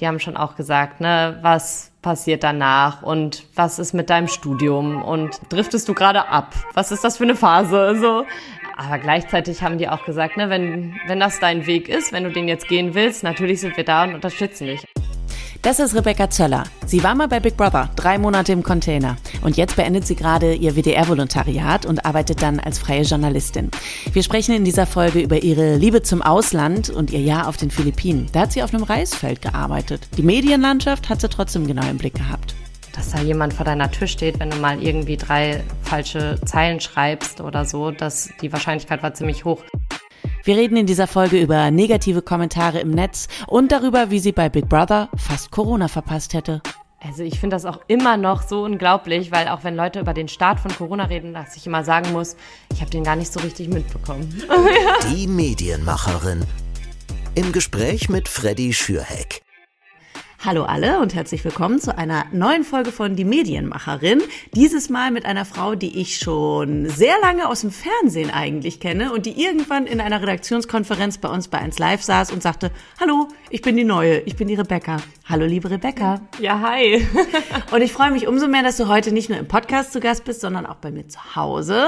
Die haben schon auch gesagt, ne, was passiert danach und was ist mit deinem Studium und driftest du gerade ab? Was ist das für eine Phase? So. Aber gleichzeitig haben die auch gesagt, ne, wenn, wenn das dein Weg ist, wenn du den jetzt gehen willst, natürlich sind wir da und unterstützen dich. Das ist Rebecca Zöller. Sie war mal bei Big Brother, drei Monate im Container. Und jetzt beendet sie gerade ihr WDR-Volontariat und arbeitet dann als freie Journalistin. Wir sprechen in dieser Folge über ihre Liebe zum Ausland und ihr Jahr auf den Philippinen. Da hat sie auf einem Reisfeld gearbeitet. Die Medienlandschaft hat sie trotzdem genau im Blick gehabt dass da jemand vor deiner Tür steht, wenn du mal irgendwie drei falsche Zeilen schreibst oder so, dass die Wahrscheinlichkeit war ziemlich hoch. Wir reden in dieser Folge über negative Kommentare im Netz und darüber, wie sie bei Big Brother fast Corona verpasst hätte. Also ich finde das auch immer noch so unglaublich, weil auch wenn Leute über den Start von Corona reden, dass ich immer sagen muss, ich habe den gar nicht so richtig mitbekommen. Die Medienmacherin im Gespräch mit Freddy Schürheck. Hallo alle und herzlich willkommen zu einer neuen Folge von Die Medienmacherin. Dieses Mal mit einer Frau, die ich schon sehr lange aus dem Fernsehen eigentlich kenne und die irgendwann in einer Redaktionskonferenz bei uns bei 1 Live saß und sagte, hallo, ich bin die Neue, ich bin die Rebecca. Hallo liebe Rebecca. Ja, hi. und ich freue mich umso mehr, dass du heute nicht nur im Podcast zu Gast bist, sondern auch bei mir zu Hause.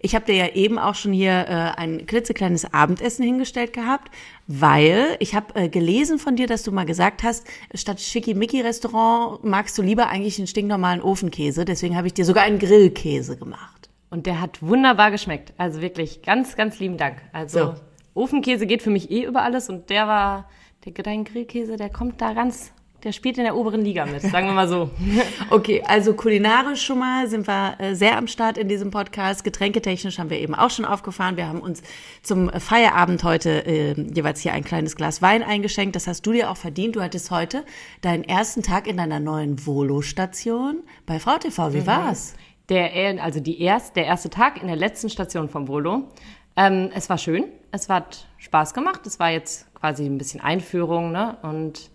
Ich habe dir ja eben auch schon hier äh, ein klitzekleines Abendessen hingestellt gehabt weil ich habe äh, gelesen von dir, dass du mal gesagt hast, statt Schickimicki-Restaurant magst du lieber eigentlich einen stinknormalen Ofenkäse. Deswegen habe ich dir sogar einen Grillkäse gemacht. Und der hat wunderbar geschmeckt. Also wirklich ganz, ganz lieben Dank. Also so. Ofenkäse geht für mich eh über alles und der war, dein Grillkäse, der kommt da ganz der spielt in der oberen Liga mit, sagen wir mal so. okay, also kulinarisch schon mal sind wir äh, sehr am Start in diesem Podcast. Getränketechnisch haben wir eben auch schon aufgefahren. Wir haben uns zum Feierabend heute äh, jeweils hier ein kleines Glas Wein eingeschenkt. Das hast du dir auch verdient. Du hattest heute deinen ersten Tag in deiner neuen Volo-Station bei Frau TV. Wie mhm. war's? Der, also die erst, der erste Tag in der letzten Station vom Volo. Ähm, es war schön. Es hat Spaß gemacht. Es war jetzt quasi ein bisschen Einführung, ne? Und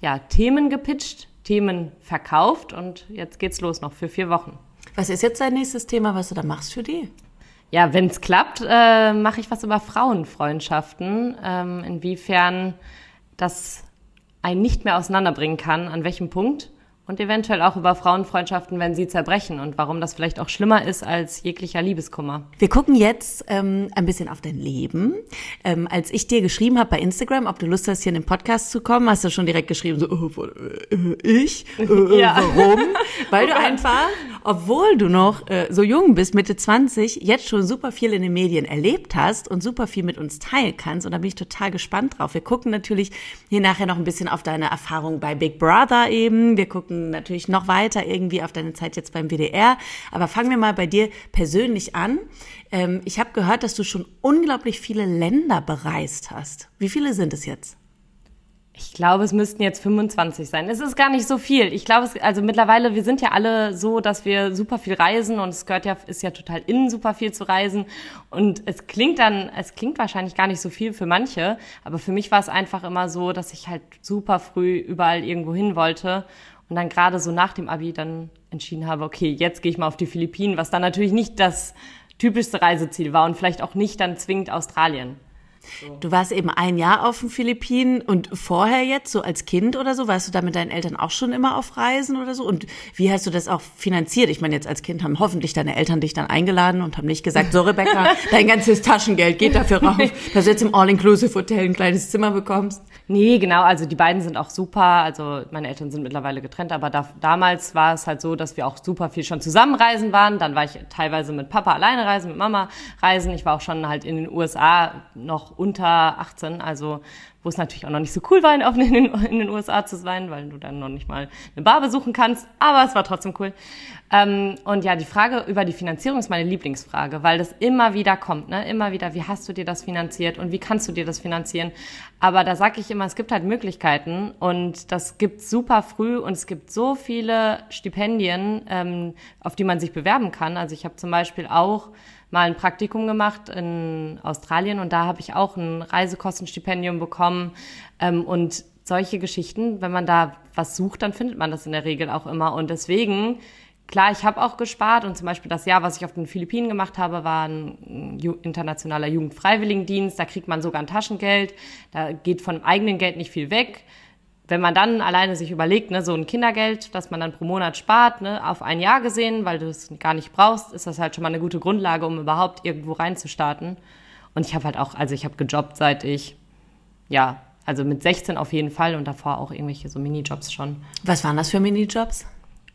ja, Themen gepitcht, Themen verkauft und jetzt geht's los noch für vier Wochen. Was ist jetzt dein nächstes Thema, was du da machst für die? Ja, wenn es klappt, äh, mache ich was über Frauenfreundschaften. Ähm, inwiefern das einen nicht mehr auseinanderbringen kann, an welchem Punkt und eventuell auch über Frauenfreundschaften, wenn sie zerbrechen und warum das vielleicht auch schlimmer ist als jeglicher Liebeskummer. Wir gucken jetzt ähm, ein bisschen auf dein Leben. Ähm, als ich dir geschrieben habe bei Instagram, ob du Lust hast, hier in den Podcast zu kommen, hast du schon direkt geschrieben, so, oh, äh, ich? Äh, äh, ja. Warum? Weil du einfach, obwohl du noch äh, so jung bist, Mitte 20, jetzt schon super viel in den Medien erlebt hast und super viel mit uns teilen kannst. Und da bin ich total gespannt drauf. Wir gucken natürlich hier nachher noch ein bisschen auf deine Erfahrung bei Big Brother eben. Wir gucken natürlich noch weiter irgendwie auf deine Zeit jetzt beim WDR. Aber fangen wir mal bei dir persönlich an. Ähm, ich habe gehört, dass du schon unglaublich viele Länder bereist hast. Wie viele sind es jetzt? Ich glaube, es müssten jetzt 25 sein. Es ist gar nicht so viel. Ich glaube, es, also mittlerweile, wir sind ja alle so, dass wir super viel reisen und es gehört ja, ist ja total innen super viel zu reisen. Und es klingt dann, es klingt wahrscheinlich gar nicht so viel für manche, aber für mich war es einfach immer so, dass ich halt super früh überall irgendwo hin wollte und dann gerade so nach dem Abi dann entschieden habe, okay, jetzt gehe ich mal auf die Philippinen, was dann natürlich nicht das typischste Reiseziel war und vielleicht auch nicht dann zwingend Australien. So. Du warst eben ein Jahr auf den Philippinen und vorher jetzt, so als Kind oder so, warst du da mit deinen Eltern auch schon immer auf Reisen oder so? Und wie hast du das auch finanziert? Ich meine, jetzt als Kind haben hoffentlich deine Eltern dich dann eingeladen und haben nicht gesagt, so Rebecca, dein ganzes Taschengeld geht dafür rauf, dass du jetzt im All-Inclusive-Hotel ein kleines Zimmer bekommst. Nee, genau, also die beiden sind auch super. Also meine Eltern sind mittlerweile getrennt, aber da, damals war es halt so, dass wir auch super viel schon zusammenreisen waren. Dann war ich teilweise mit Papa alleine reisen, mit Mama reisen. Ich war auch schon halt in den USA noch unter 18, also wo es natürlich auch noch nicht so cool war, in den, in den USA zu sein, weil du dann noch nicht mal eine Bar besuchen kannst, aber es war trotzdem cool. Ähm, und ja, die Frage über die Finanzierung ist meine Lieblingsfrage, weil das immer wieder kommt, ne? immer wieder, wie hast du dir das finanziert und wie kannst du dir das finanzieren? Aber da sage ich immer, es gibt halt Möglichkeiten und das gibt super früh und es gibt so viele Stipendien, ähm, auf die man sich bewerben kann. Also ich habe zum Beispiel auch mal ein Praktikum gemacht in Australien und da habe ich auch ein Reisekostenstipendium bekommen ähm, und solche Geschichten, wenn man da was sucht, dann findet man das in der Regel auch immer und deswegen Klar, ich habe auch gespart und zum Beispiel das Jahr, was ich auf den Philippinen gemacht habe, war ein internationaler Jugendfreiwilligendienst. Da kriegt man sogar ein Taschengeld. Da geht von eigenen Geld nicht viel weg wenn man dann alleine sich überlegt, ne, so ein Kindergeld, das man dann pro Monat spart, ne, auf ein Jahr gesehen, weil du es gar nicht brauchst, ist das halt schon mal eine gute Grundlage, um überhaupt irgendwo reinzustarten. Und ich habe halt auch, also ich habe gejobbt, seit ich, ja, also mit 16 auf jeden Fall und davor auch irgendwelche so Minijobs schon. Was waren das für Minijobs?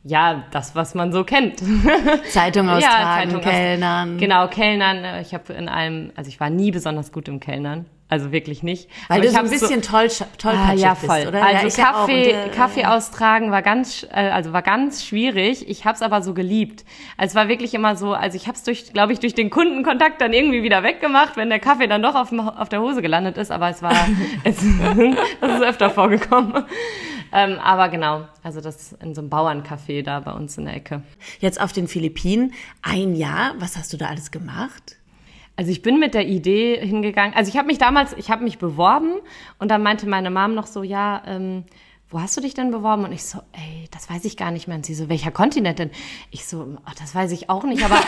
Ja, das, was man so kennt. Zeitung austragen, ja, Zeitung Kellnern. Aus, genau, Kellnern. Ich habe in einem, also ich war nie besonders gut im Kellnern. Also wirklich nicht. Weil Aber du so ein bisschen so, toll, toll ah, ja, voll. Bist, oder? Also ja, Kaffee, ja Kaffee austragen war ganz, äh, also war ganz schwierig. Ich habe es aber so geliebt. Also es war wirklich immer so, also ich habe es durch, glaube ich, durch den Kundenkontakt dann irgendwie wieder weggemacht, wenn der Kaffee dann doch auf, dem, auf der Hose gelandet ist. Aber es war, es, das ist öfter vorgekommen. Ähm, aber genau, also das in so einem Bauerncafé da bei uns in der Ecke. Jetzt auf den Philippinen, ein Jahr, was hast du da alles gemacht? Also ich bin mit der Idee hingegangen. Also ich habe mich damals, ich habe mich beworben und dann meinte meine Mom noch so, ja, ähm, wo hast du dich denn beworben? Und ich so, ey, das weiß ich gar nicht mehr. Und sie so, welcher Kontinent denn? Ich so, ach, das weiß ich auch nicht. Aber,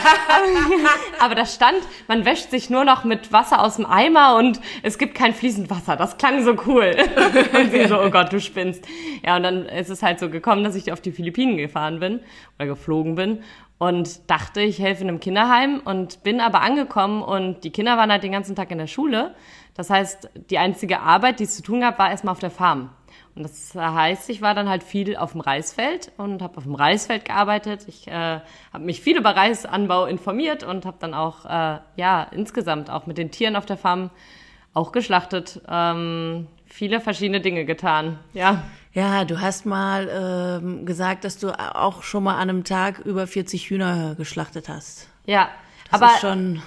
aber da stand, man wäscht sich nur noch mit Wasser aus dem Eimer und es gibt kein fließend Wasser. Das klang so cool. Und sie so, oh Gott, du spinnst. Ja, und dann ist es halt so gekommen, dass ich auf die Philippinen gefahren bin oder geflogen bin und dachte, ich helfe in einem Kinderheim und bin aber angekommen und die Kinder waren halt den ganzen Tag in der Schule. Das heißt, die einzige Arbeit, die es zu tun gab, war erstmal auf der Farm. Und das heißt, ich war dann halt viel auf dem Reisfeld und habe auf dem Reisfeld gearbeitet. Ich äh, habe mich viel über Reisanbau informiert und habe dann auch, äh, ja, insgesamt auch mit den Tieren auf der Farm auch geschlachtet. Ähm, viele verschiedene Dinge getan, ja. Ja, du hast mal ähm, gesagt, dass du auch schon mal an einem Tag über 40 Hühner geschlachtet hast. Ja, das aber ist schon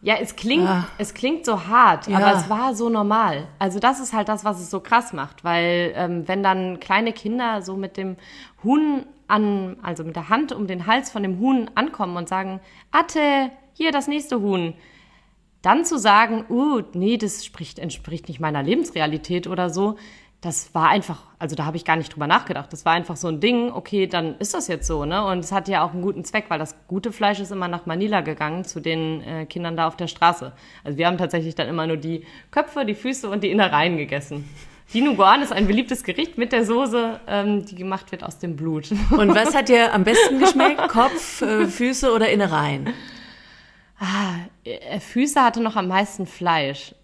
ja, es klingt, ja. es klingt so hart, ja. aber es war so normal. Also das ist halt das, was es so krass macht, weil ähm, wenn dann kleine Kinder so mit dem Huhn an, also mit der Hand um den Hals von dem Huhn ankommen und sagen, Atte, hier das nächste Huhn, dann zu sagen, uh, nee, das spricht, entspricht nicht meiner Lebensrealität oder so, das war einfach, also da habe ich gar nicht drüber nachgedacht. Das war einfach so ein Ding, okay, dann ist das jetzt so, ne? Und es hat ja auch einen guten Zweck, weil das gute Fleisch ist immer nach Manila gegangen zu den äh, Kindern da auf der Straße. Also wir haben tatsächlich dann immer nur die Köpfe, die Füße und die Innereien gegessen. Die Nuguan ist ein beliebtes Gericht mit der Soße, ähm, die gemacht wird aus dem Blut. Und was hat dir am besten geschmeckt? Kopf, äh, Füße oder Innereien? Ah, äh, Füße hatte noch am meisten Fleisch.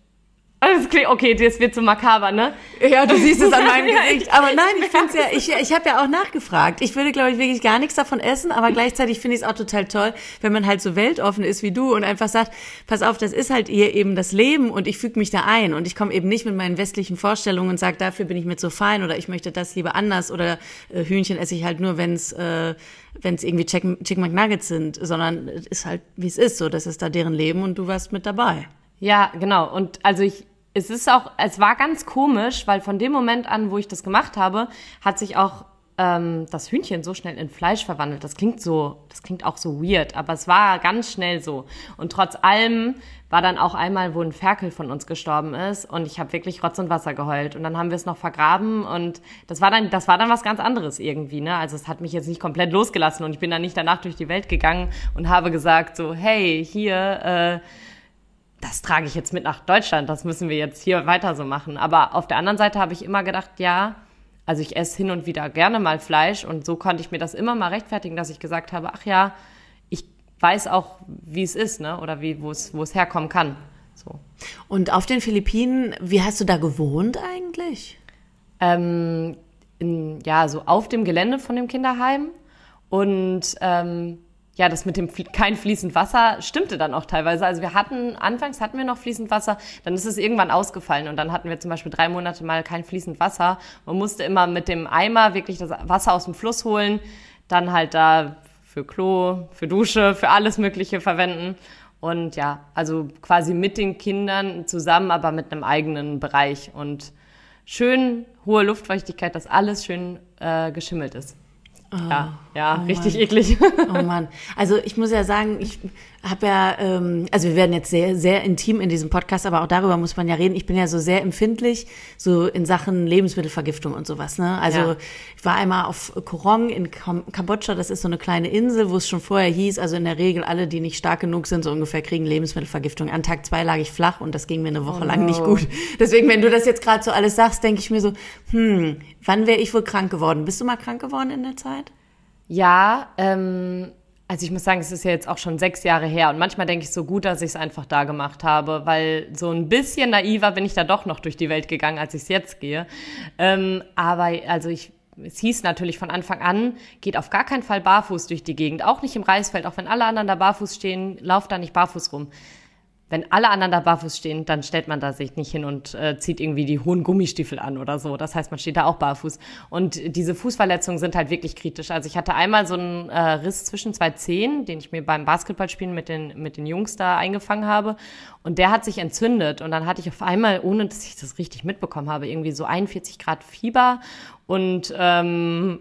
Das klingt, okay, das wird so makaber, ne? Ja, du siehst es an meinem Gesicht. Aber nein, ich finde ja, ich, ich habe ja auch nachgefragt. Ich würde, glaube ich, wirklich gar nichts davon essen, aber gleichzeitig finde ich es auch total toll, wenn man halt so weltoffen ist wie du und einfach sagt, pass auf, das ist halt hier eben das Leben und ich füge mich da ein und ich komme eben nicht mit meinen westlichen Vorstellungen und sage, dafür bin ich mir so fein oder ich möchte das lieber anders oder äh, Hühnchen esse ich halt nur, wenn es äh, wenn es irgendwie Chicken, Chicken McNuggets sind, sondern es ist halt, wie es ist, so, das ist da deren Leben und du warst mit dabei. Ja, genau. Und also ich, es ist auch, es war ganz komisch, weil von dem Moment an, wo ich das gemacht habe, hat sich auch ähm, das Hühnchen so schnell in Fleisch verwandelt. Das klingt so, das klingt auch so weird, aber es war ganz schnell so. Und trotz allem war dann auch einmal, wo ein Ferkel von uns gestorben ist und ich habe wirklich Rotz und Wasser geheult und dann haben wir es noch vergraben und das war dann, das war dann was ganz anderes irgendwie, ne? Also es hat mich jetzt nicht komplett losgelassen und ich bin dann nicht danach durch die Welt gegangen und habe gesagt so, hey, hier, äh, das trage ich jetzt mit nach Deutschland, das müssen wir jetzt hier weiter so machen. Aber auf der anderen Seite habe ich immer gedacht, ja, also ich esse hin und wieder gerne mal Fleisch und so konnte ich mir das immer mal rechtfertigen, dass ich gesagt habe, ach ja, ich weiß auch, wie es ist, ne? Oder wie, wo es, wo es herkommen kann. So. Und auf den Philippinen, wie hast du da gewohnt eigentlich? Ähm, in, ja, so auf dem Gelände von dem Kinderheim und ähm, ja, das mit dem kein fließend Wasser stimmte dann auch teilweise. Also wir hatten, anfangs hatten wir noch fließend Wasser, dann ist es irgendwann ausgefallen und dann hatten wir zum Beispiel drei Monate mal kein fließend Wasser. Man musste immer mit dem Eimer wirklich das Wasser aus dem Fluss holen, dann halt da für Klo, für Dusche, für alles Mögliche verwenden. Und ja, also quasi mit den Kindern zusammen, aber mit einem eigenen Bereich und schön hohe Luftfeuchtigkeit, dass alles schön äh, geschimmelt ist. Ja, ja, oh richtig Mann. eklig. Oh Mann. Also ich muss ja sagen, ich habe ja, ähm, also wir werden jetzt sehr, sehr intim in diesem Podcast, aber auch darüber muss man ja reden. Ich bin ja so sehr empfindlich, so in Sachen Lebensmittelvergiftung und sowas. Ne? Also Ja. ich war einmal auf Korong in Kam Kambodscha, das ist so eine kleine Insel, wo es schon vorher hieß, also in der Regel alle, die nicht stark genug sind, so ungefähr kriegen Lebensmittelvergiftung. An Tag zwei lag ich flach und das ging mir eine Woche lang nicht gut. Deswegen, wenn du das jetzt gerade so alles sagst, denke ich mir so, hm, wann wäre ich wohl krank geworden? Bist du mal krank geworden in der Zeit? Ja, ähm, also ich muss sagen, es ist ja jetzt auch schon sechs Jahre her und manchmal denke ich so gut, dass ich es einfach da gemacht habe, weil so ein bisschen naiver bin ich da doch noch durch die Welt gegangen, als ich es jetzt gehe. Ähm, aber also ich es hieß natürlich von Anfang an, geht auf gar keinen Fall barfuß durch die Gegend, auch nicht im Reisfeld, auch wenn alle anderen da barfuß stehen, lauft da nicht barfuß rum. Wenn alle anderen da barfuß stehen, dann stellt man da sich nicht hin und äh, zieht irgendwie die hohen Gummistiefel an oder so. Das heißt, man steht da auch barfuß. Und diese Fußverletzungen sind halt wirklich kritisch. Also ich hatte einmal so einen äh, Riss zwischen zwei Zehen, den ich mir beim Basketballspielen mit den, mit den Jungs da eingefangen habe. Und der hat sich entzündet. Und dann hatte ich auf einmal, ohne dass ich das richtig mitbekommen habe, irgendwie so 41 Grad Fieber und ähm,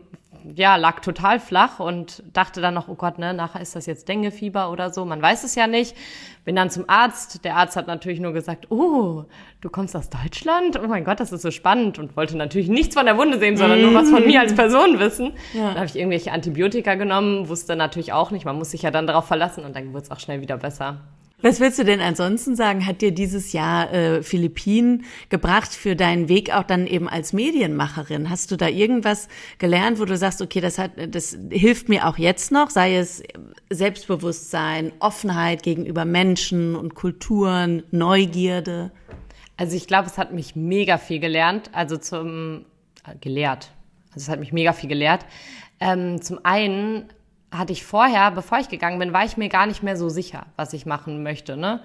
ja, lag total flach und dachte dann noch, oh Gott, ne, nachher ist das jetzt Denguefieber oder so. Man weiß es ja nicht. Bin dann zum Arzt. Der Arzt hat natürlich nur gesagt, oh, du kommst aus Deutschland? Oh mein Gott, das ist so spannend und wollte natürlich nichts von der Wunde sehen, sondern nur was von mir als Person wissen. Dann habe ich irgendwelche Antibiotika genommen, wusste natürlich auch nicht. Man muss sich ja dann darauf verlassen und dann wurde es auch schnell wieder besser. Was willst du denn ansonsten sagen? Hat dir dieses Jahr äh, Philippinen gebracht für deinen Weg auch dann eben als Medienmacherin? Hast du da irgendwas gelernt, wo du sagst, okay, das hat, das hilft mir auch jetzt noch, sei es Selbstbewusstsein, Offenheit gegenüber Menschen und Kulturen, Neugierde? Also ich glaube, es hat mich mega viel gelernt, also zum äh, gelehrt. Also es hat mich mega viel gelehrt. Ähm, zum einen hatte ich vorher, bevor ich gegangen bin, war ich mir gar nicht mehr so sicher, was ich machen möchte, ne?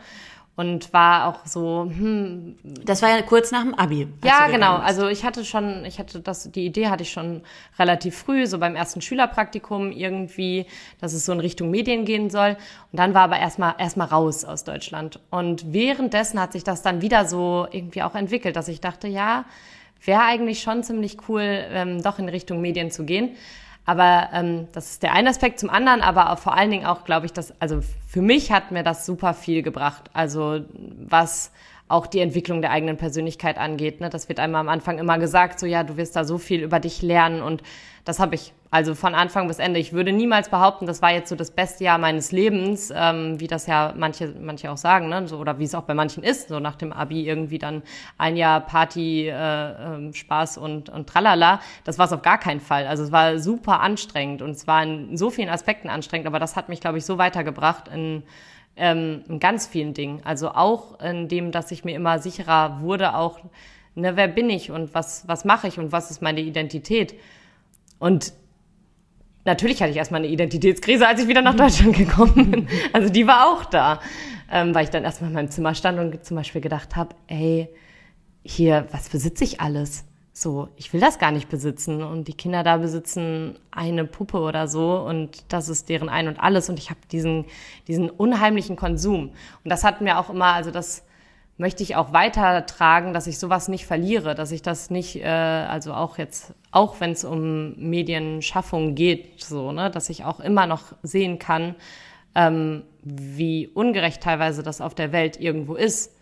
Und war auch so, hm, Das war ja kurz nach dem Abi. ja, genau. bist. Also ich hatte schon, ich hatte das, die Idee hatte ich schon relativ früh, so beim ersten Schülerpraktikum irgendwie, dass es so in Richtung Medien gehen soll. Und dann war aber erstmal erstmal raus aus Deutschland. Und währenddessen hat sich das dann wieder so irgendwie auch entwickelt, dass ich dachte, ja, wäre eigentlich schon ziemlich cool, ähm, doch in Richtung Medien zu gehen. Aber ähm, das ist der eine Aspekt. Zum anderen aber vor allen Dingen auch, glaube ich, dass, also für mich hat mir das super viel gebracht. Also was auch die Entwicklung der eigenen Persönlichkeit angeht. Ne? Das wird einmal am Anfang immer gesagt, so ja, du wirst da so viel über dich lernen und das habe ich also von Anfang bis Ende. Ich würde niemals behaupten, das war jetzt so das beste Jahr meines Lebens, ähm, wie das ja manche, manche auch sagen, ne? so, oder wie es auch bei manchen ist, so nach dem Abi irgendwie dann ein Jahr Party, äh, ähm, Spaß und, und tralala. Das war es auf gar keinen Fall. Also es war super anstrengend und es war in so vielen Aspekten anstrengend, aber das hat mich, glaube ich, so weitergebracht in ähm, in ganz vielen Dingen. Also auch in dem, dass ich mir immer sicherer wurde, auch, ne, wer bin ich und was, was mache ich und was ist meine Identität. Und natürlich hatte ich erstmal eine Identitätskrise, als ich wieder nach Deutschland gekommen bin. Also die war auch da, ähm, weil ich dann erstmal in meinem Zimmer stand und zum Beispiel gedacht habe, ey, hier, was besitze ich alles? So, ich will das gar nicht besitzen. Und die Kinder da besitzen eine Puppe oder so und das ist deren Ein und alles. Und ich habe diesen, diesen unheimlichen Konsum. Und das hat mir auch immer, also das möchte ich auch weitertragen, dass ich sowas nicht verliere, dass ich das nicht, äh, also auch jetzt, auch wenn es um Medienschaffung geht, so, ne, dass ich auch immer noch sehen kann, ähm, wie ungerecht teilweise das auf der Welt irgendwo ist.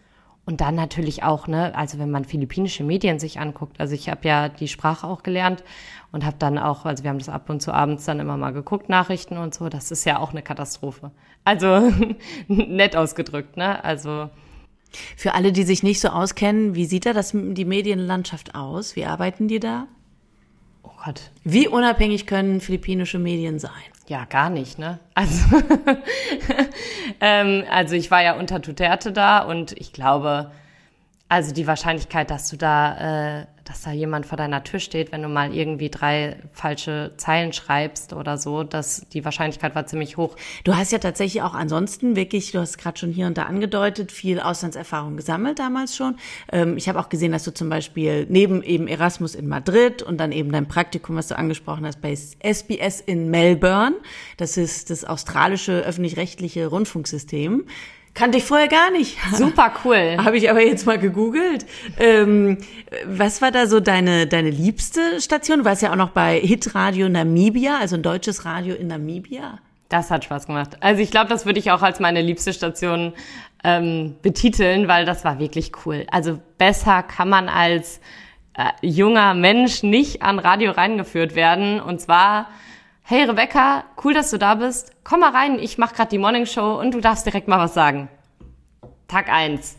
Und dann natürlich auch, ne, also wenn man philippinische Medien sich anguckt, also ich habe ja die Sprache auch gelernt und habe dann auch, also wir haben das ab und zu abends dann immer mal geguckt, Nachrichten und so, das ist ja auch eine Katastrophe. Also nett ausgedrückt, ne? Also Für alle, die sich nicht so auskennen, wie sieht da das, die Medienlandschaft aus? Wie arbeiten die da? oh Gott, Wie unabhängig können philippinische Medien sein? Ja, gar nicht, ne? Also, ähm, also ich war ja unter Duterte da und ich glaube, also die Wahrscheinlichkeit, dass du da, äh, dass da jemand vor deiner Tür steht, wenn du mal irgendwie drei falsche Zeilen schreibst oder so, dass die Wahrscheinlichkeit war ziemlich hoch. Du hast ja tatsächlich auch ansonsten wirklich, du hast gerade schon hier und da angedeutet, viel Auslandserfahrung gesammelt damals schon. Ähm, ich habe auch gesehen, dass du zum Beispiel neben eben Erasmus in Madrid und dann eben dein Praktikum, was du angesprochen hast, bei SBS in Melbourne, das ist das australische öffentlich-rechtliche Rundfunksystem, Kannte ich vorher gar nicht. Super cool. Habe ich aber jetzt mal gegoogelt. Ähm, was war da so deine, deine liebste Station? Du warst ja auch noch bei Hitradio Namibia, also ein deutsches Radio in Namibia. Das hat Spaß gemacht. Also ich glaube, das würde ich auch als meine liebste Station ähm, betiteln, weil das war wirklich cool. Also besser kann man als äh, junger Mensch nicht an Radio reingeführt werden. Und zwar, hey Rebecca, cool, dass du da bist. Komm mal rein, ich mache gerade die Morning Show und du darfst direkt mal was sagen. Tag eins.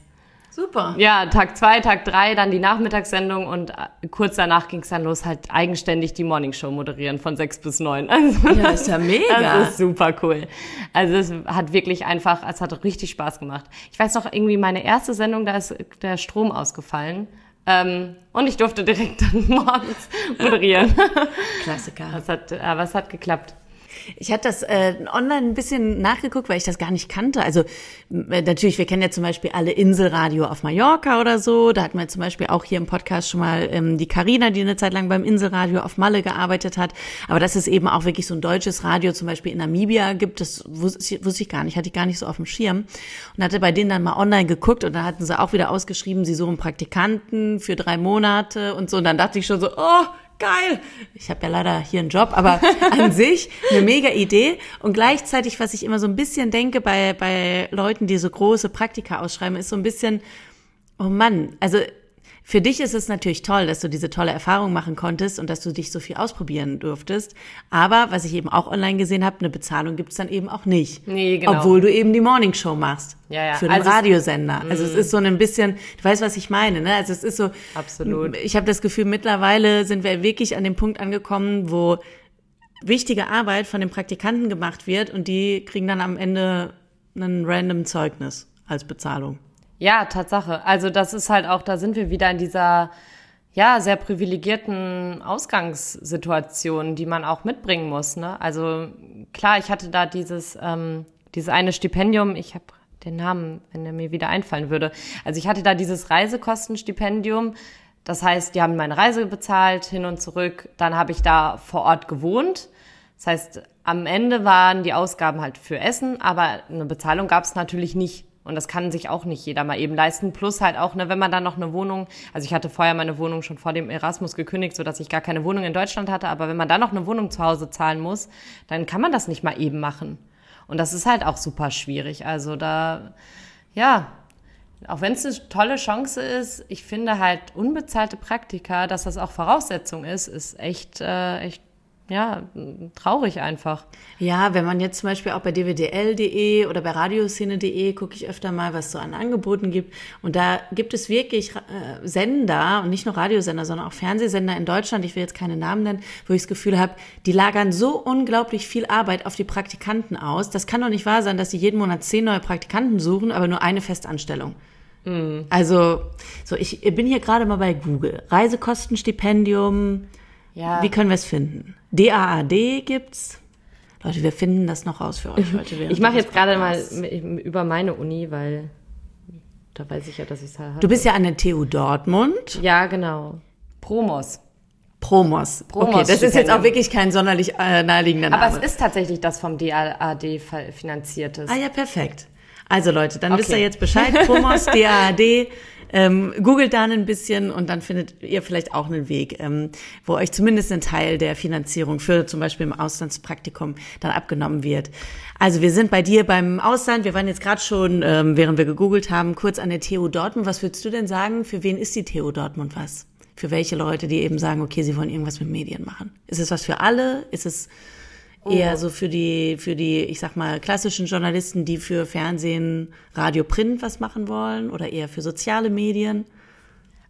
Super. Ja, Tag zwei, Tag drei, dann die Nachmittagssendung und äh, kurz danach ging es dann los, halt eigenständig die Morning Show moderieren von sechs bis neun. Also, ja, ist ja mega. Das ist super cool. Also es hat wirklich einfach, es hat richtig Spaß gemacht. Ich weiß noch irgendwie meine erste Sendung, da ist der Strom ausgefallen. Ähm, und ich durfte direkt dann morgens moderieren. Klassiker. Das hat, aber es hat geklappt. Ich hatte das äh, online ein bisschen nachgeguckt, weil ich das gar nicht kannte. Also äh, natürlich, wir kennen ja zum Beispiel alle Inselradio auf Mallorca oder so. Da hatten wir zum Beispiel auch hier im Podcast schon mal ähm, die Karina, die eine Zeit lang beim Inselradio auf Malle gearbeitet hat. Aber dass es eben auch wirklich so ein deutsches Radio zum Beispiel in Namibia gibt, das wusste ich, wusste ich gar nicht, hatte ich gar nicht so auf dem Schirm. Und hatte bei denen dann mal online geguckt und da hatten sie auch wieder ausgeschrieben, sie suchen Praktikanten für drei Monate und so. Und dann dachte ich schon so, oh, geil. Ich habe ja leider hier einen Job, aber an sich eine mega Idee. Und gleichzeitig, was ich immer so ein bisschen denke bei, bei Leuten, die so große Praktika ausschreiben, ist so ein bisschen, oh Mann, also für dich ist es natürlich toll, dass du diese tolle Erfahrung machen konntest und dass du dich so viel ausprobieren durftest. Aber was ich eben auch online gesehen habe, eine Bezahlung gibt's dann eben auch nicht. Nee, genau. Obwohl du eben die Morningshow machst. Ja, ja. Für den Also es- Radiosender. Also es ist so ein bisschen, du weißt, was ich meine, ne? Also es ist so. Absolut. Ich habe das Gefühl, mittlerweile sind wir wirklich an dem Punkt angekommen, wo wichtige Arbeit von den Praktikanten gemacht wird und die kriegen dann am Ende ein random Zeugnis als Bezahlung. Ja, Tatsache. Also das ist halt auch, da sind wir wieder in dieser ja sehr privilegierten Ausgangssituation, die man auch mitbringen muss. Ne? Also klar, ich hatte da dieses ähm, dieses eine Stipendium. Ich habe den Namen, wenn er mir wieder einfallen würde. Also ich hatte da dieses Reisekostenstipendium. Das heißt, die haben meine Reise bezahlt hin und zurück. Dann habe ich da vor Ort gewohnt. Das heißt, am Ende waren die Ausgaben halt für Essen, aber eine Bezahlung gab es natürlich nicht. Und das kann sich auch nicht jeder mal eben leisten. Plus halt auch, ne, wenn man dann noch eine Wohnung, also ich hatte vorher meine Wohnung schon vor dem Erasmus gekündigt, sodass ich gar keine Wohnung in Deutschland hatte, aber wenn man dann noch eine Wohnung zu Hause zahlen muss, dann kann man das nicht mal eben machen. Und das ist halt auch super schwierig. Also da, ja, auch wenn es eine tolle Chance ist, ich finde halt unbezahlte Praktika, dass das auch Voraussetzung ist, ist echt, äh, echt, ja, traurig einfach. Ja, wenn man jetzt zum Beispiel auch bei dwdl.de oder bei radioszene.de gucke ich öfter mal, was so an Angeboten gibt. Und da gibt es wirklich äh, Sender und nicht nur Radiosender, sondern auch Fernsehsender in Deutschland, ich will jetzt keine Namen nennen, wo ich das Gefühl habe, die lagern so unglaublich viel Arbeit auf die Praktikanten aus. Das kann doch nicht wahr sein, dass sie jeden Monat zehn neue Praktikanten suchen, aber nur eine Festanstellung. Also, so ich bin hier gerade mal bei Google. Reisekostenstipendium. Ja. Wie können wir es finden? DAAD gibt's. Leute, wir finden das noch raus für euch heute. während Ich mache jetzt gerade mal über meine Uni, weil da weiß ich ja, dass ich es halt Du bist ja an der TU Dortmund. Ja, genau. Promos. Promos. Promos okay, das ist jetzt auch wirklich kein sonderlich äh, naheliegender Name. Aber es ist tatsächlich das vom DAAD finanziertes. Ah ja, perfekt. Also Leute, dann wisst Okay. ihr jetzt Bescheid. Promos, DAAD. Ähm, googelt dann ein bisschen und dann findet ihr vielleicht auch einen Weg, ähm, wo euch zumindest ein Teil der Finanzierung für zum Beispiel im Auslandspraktikum dann abgenommen wird. Also wir sind bei dir beim Ausland. Wir waren jetzt gerade schon, ähm, während wir gegoogelt haben, kurz an der TU Dortmund. Was würdest du denn sagen? Für wen ist die TU Dortmund was? Für welche Leute, die eben sagen, okay, sie wollen irgendwas mit Medien machen? Ist es was für alle? Ist es eher so für die, für die, ich sag mal, klassischen Journalisten, die für Fernsehen, Radio, Print was machen wollen oder eher für soziale Medien?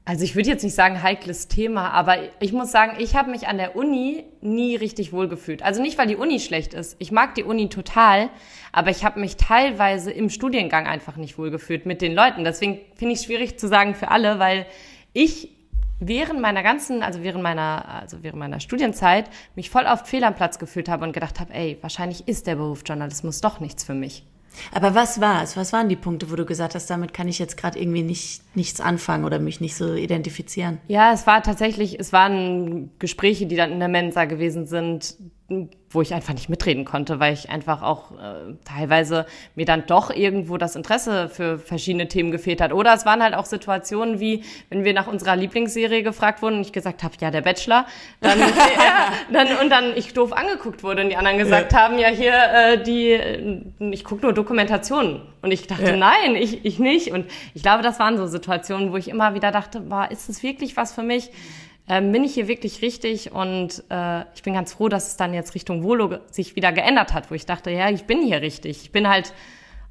Also ich würde jetzt nicht sagen heikles Thema, aber ich muss sagen, ich habe mich an der Uni nie richtig wohlgefühlt. Also nicht, weil die Uni schlecht ist. Ich mag die Uni total, aber ich habe mich teilweise im Studiengang einfach nicht wohlgefühlt mit den Leuten. Deswegen finde ich es schwierig zu sagen für alle, weil ich während meiner ganzen, also während meiner, also während meiner Studienzeit mich voll oft fehl am Platz gefühlt habe und gedacht habe, ey, wahrscheinlich ist der Beruf Journalismus doch nichts für mich. Aber was war es? Was waren die Punkte, wo du gesagt hast, damit kann ich jetzt gerade irgendwie nicht, nichts anfangen oder mich nicht so identifizieren? Ja, es war tatsächlich, es waren Gespräche, die dann in der Mensa gewesen sind, wo ich einfach nicht mitreden konnte, weil ich einfach auch äh, teilweise mir dann doch irgendwo das Interesse für verschiedene Themen gefehlt hat. Oder es waren halt auch Situationen wie, wenn wir nach unserer Lieblingsserie gefragt wurden und ich gesagt habe, ja, der Bachelor, dann, ja, dann und dann ich doof angeguckt wurde und die anderen gesagt ja. haben, ja, hier äh, die, äh, ich gucke nur Dokumentationen. Und ich dachte, ja. nein, ich, ich nicht. Und ich glaube, das waren so Situationen, wo ich immer wieder dachte, boah, ist das wirklich was für mich? Ähm, bin ich hier wirklich richtig? Und äh, ich bin ganz froh, dass es dann jetzt Richtung Volo sich wieder geändert hat, wo ich dachte, ja, ich bin hier richtig. Ich bin halt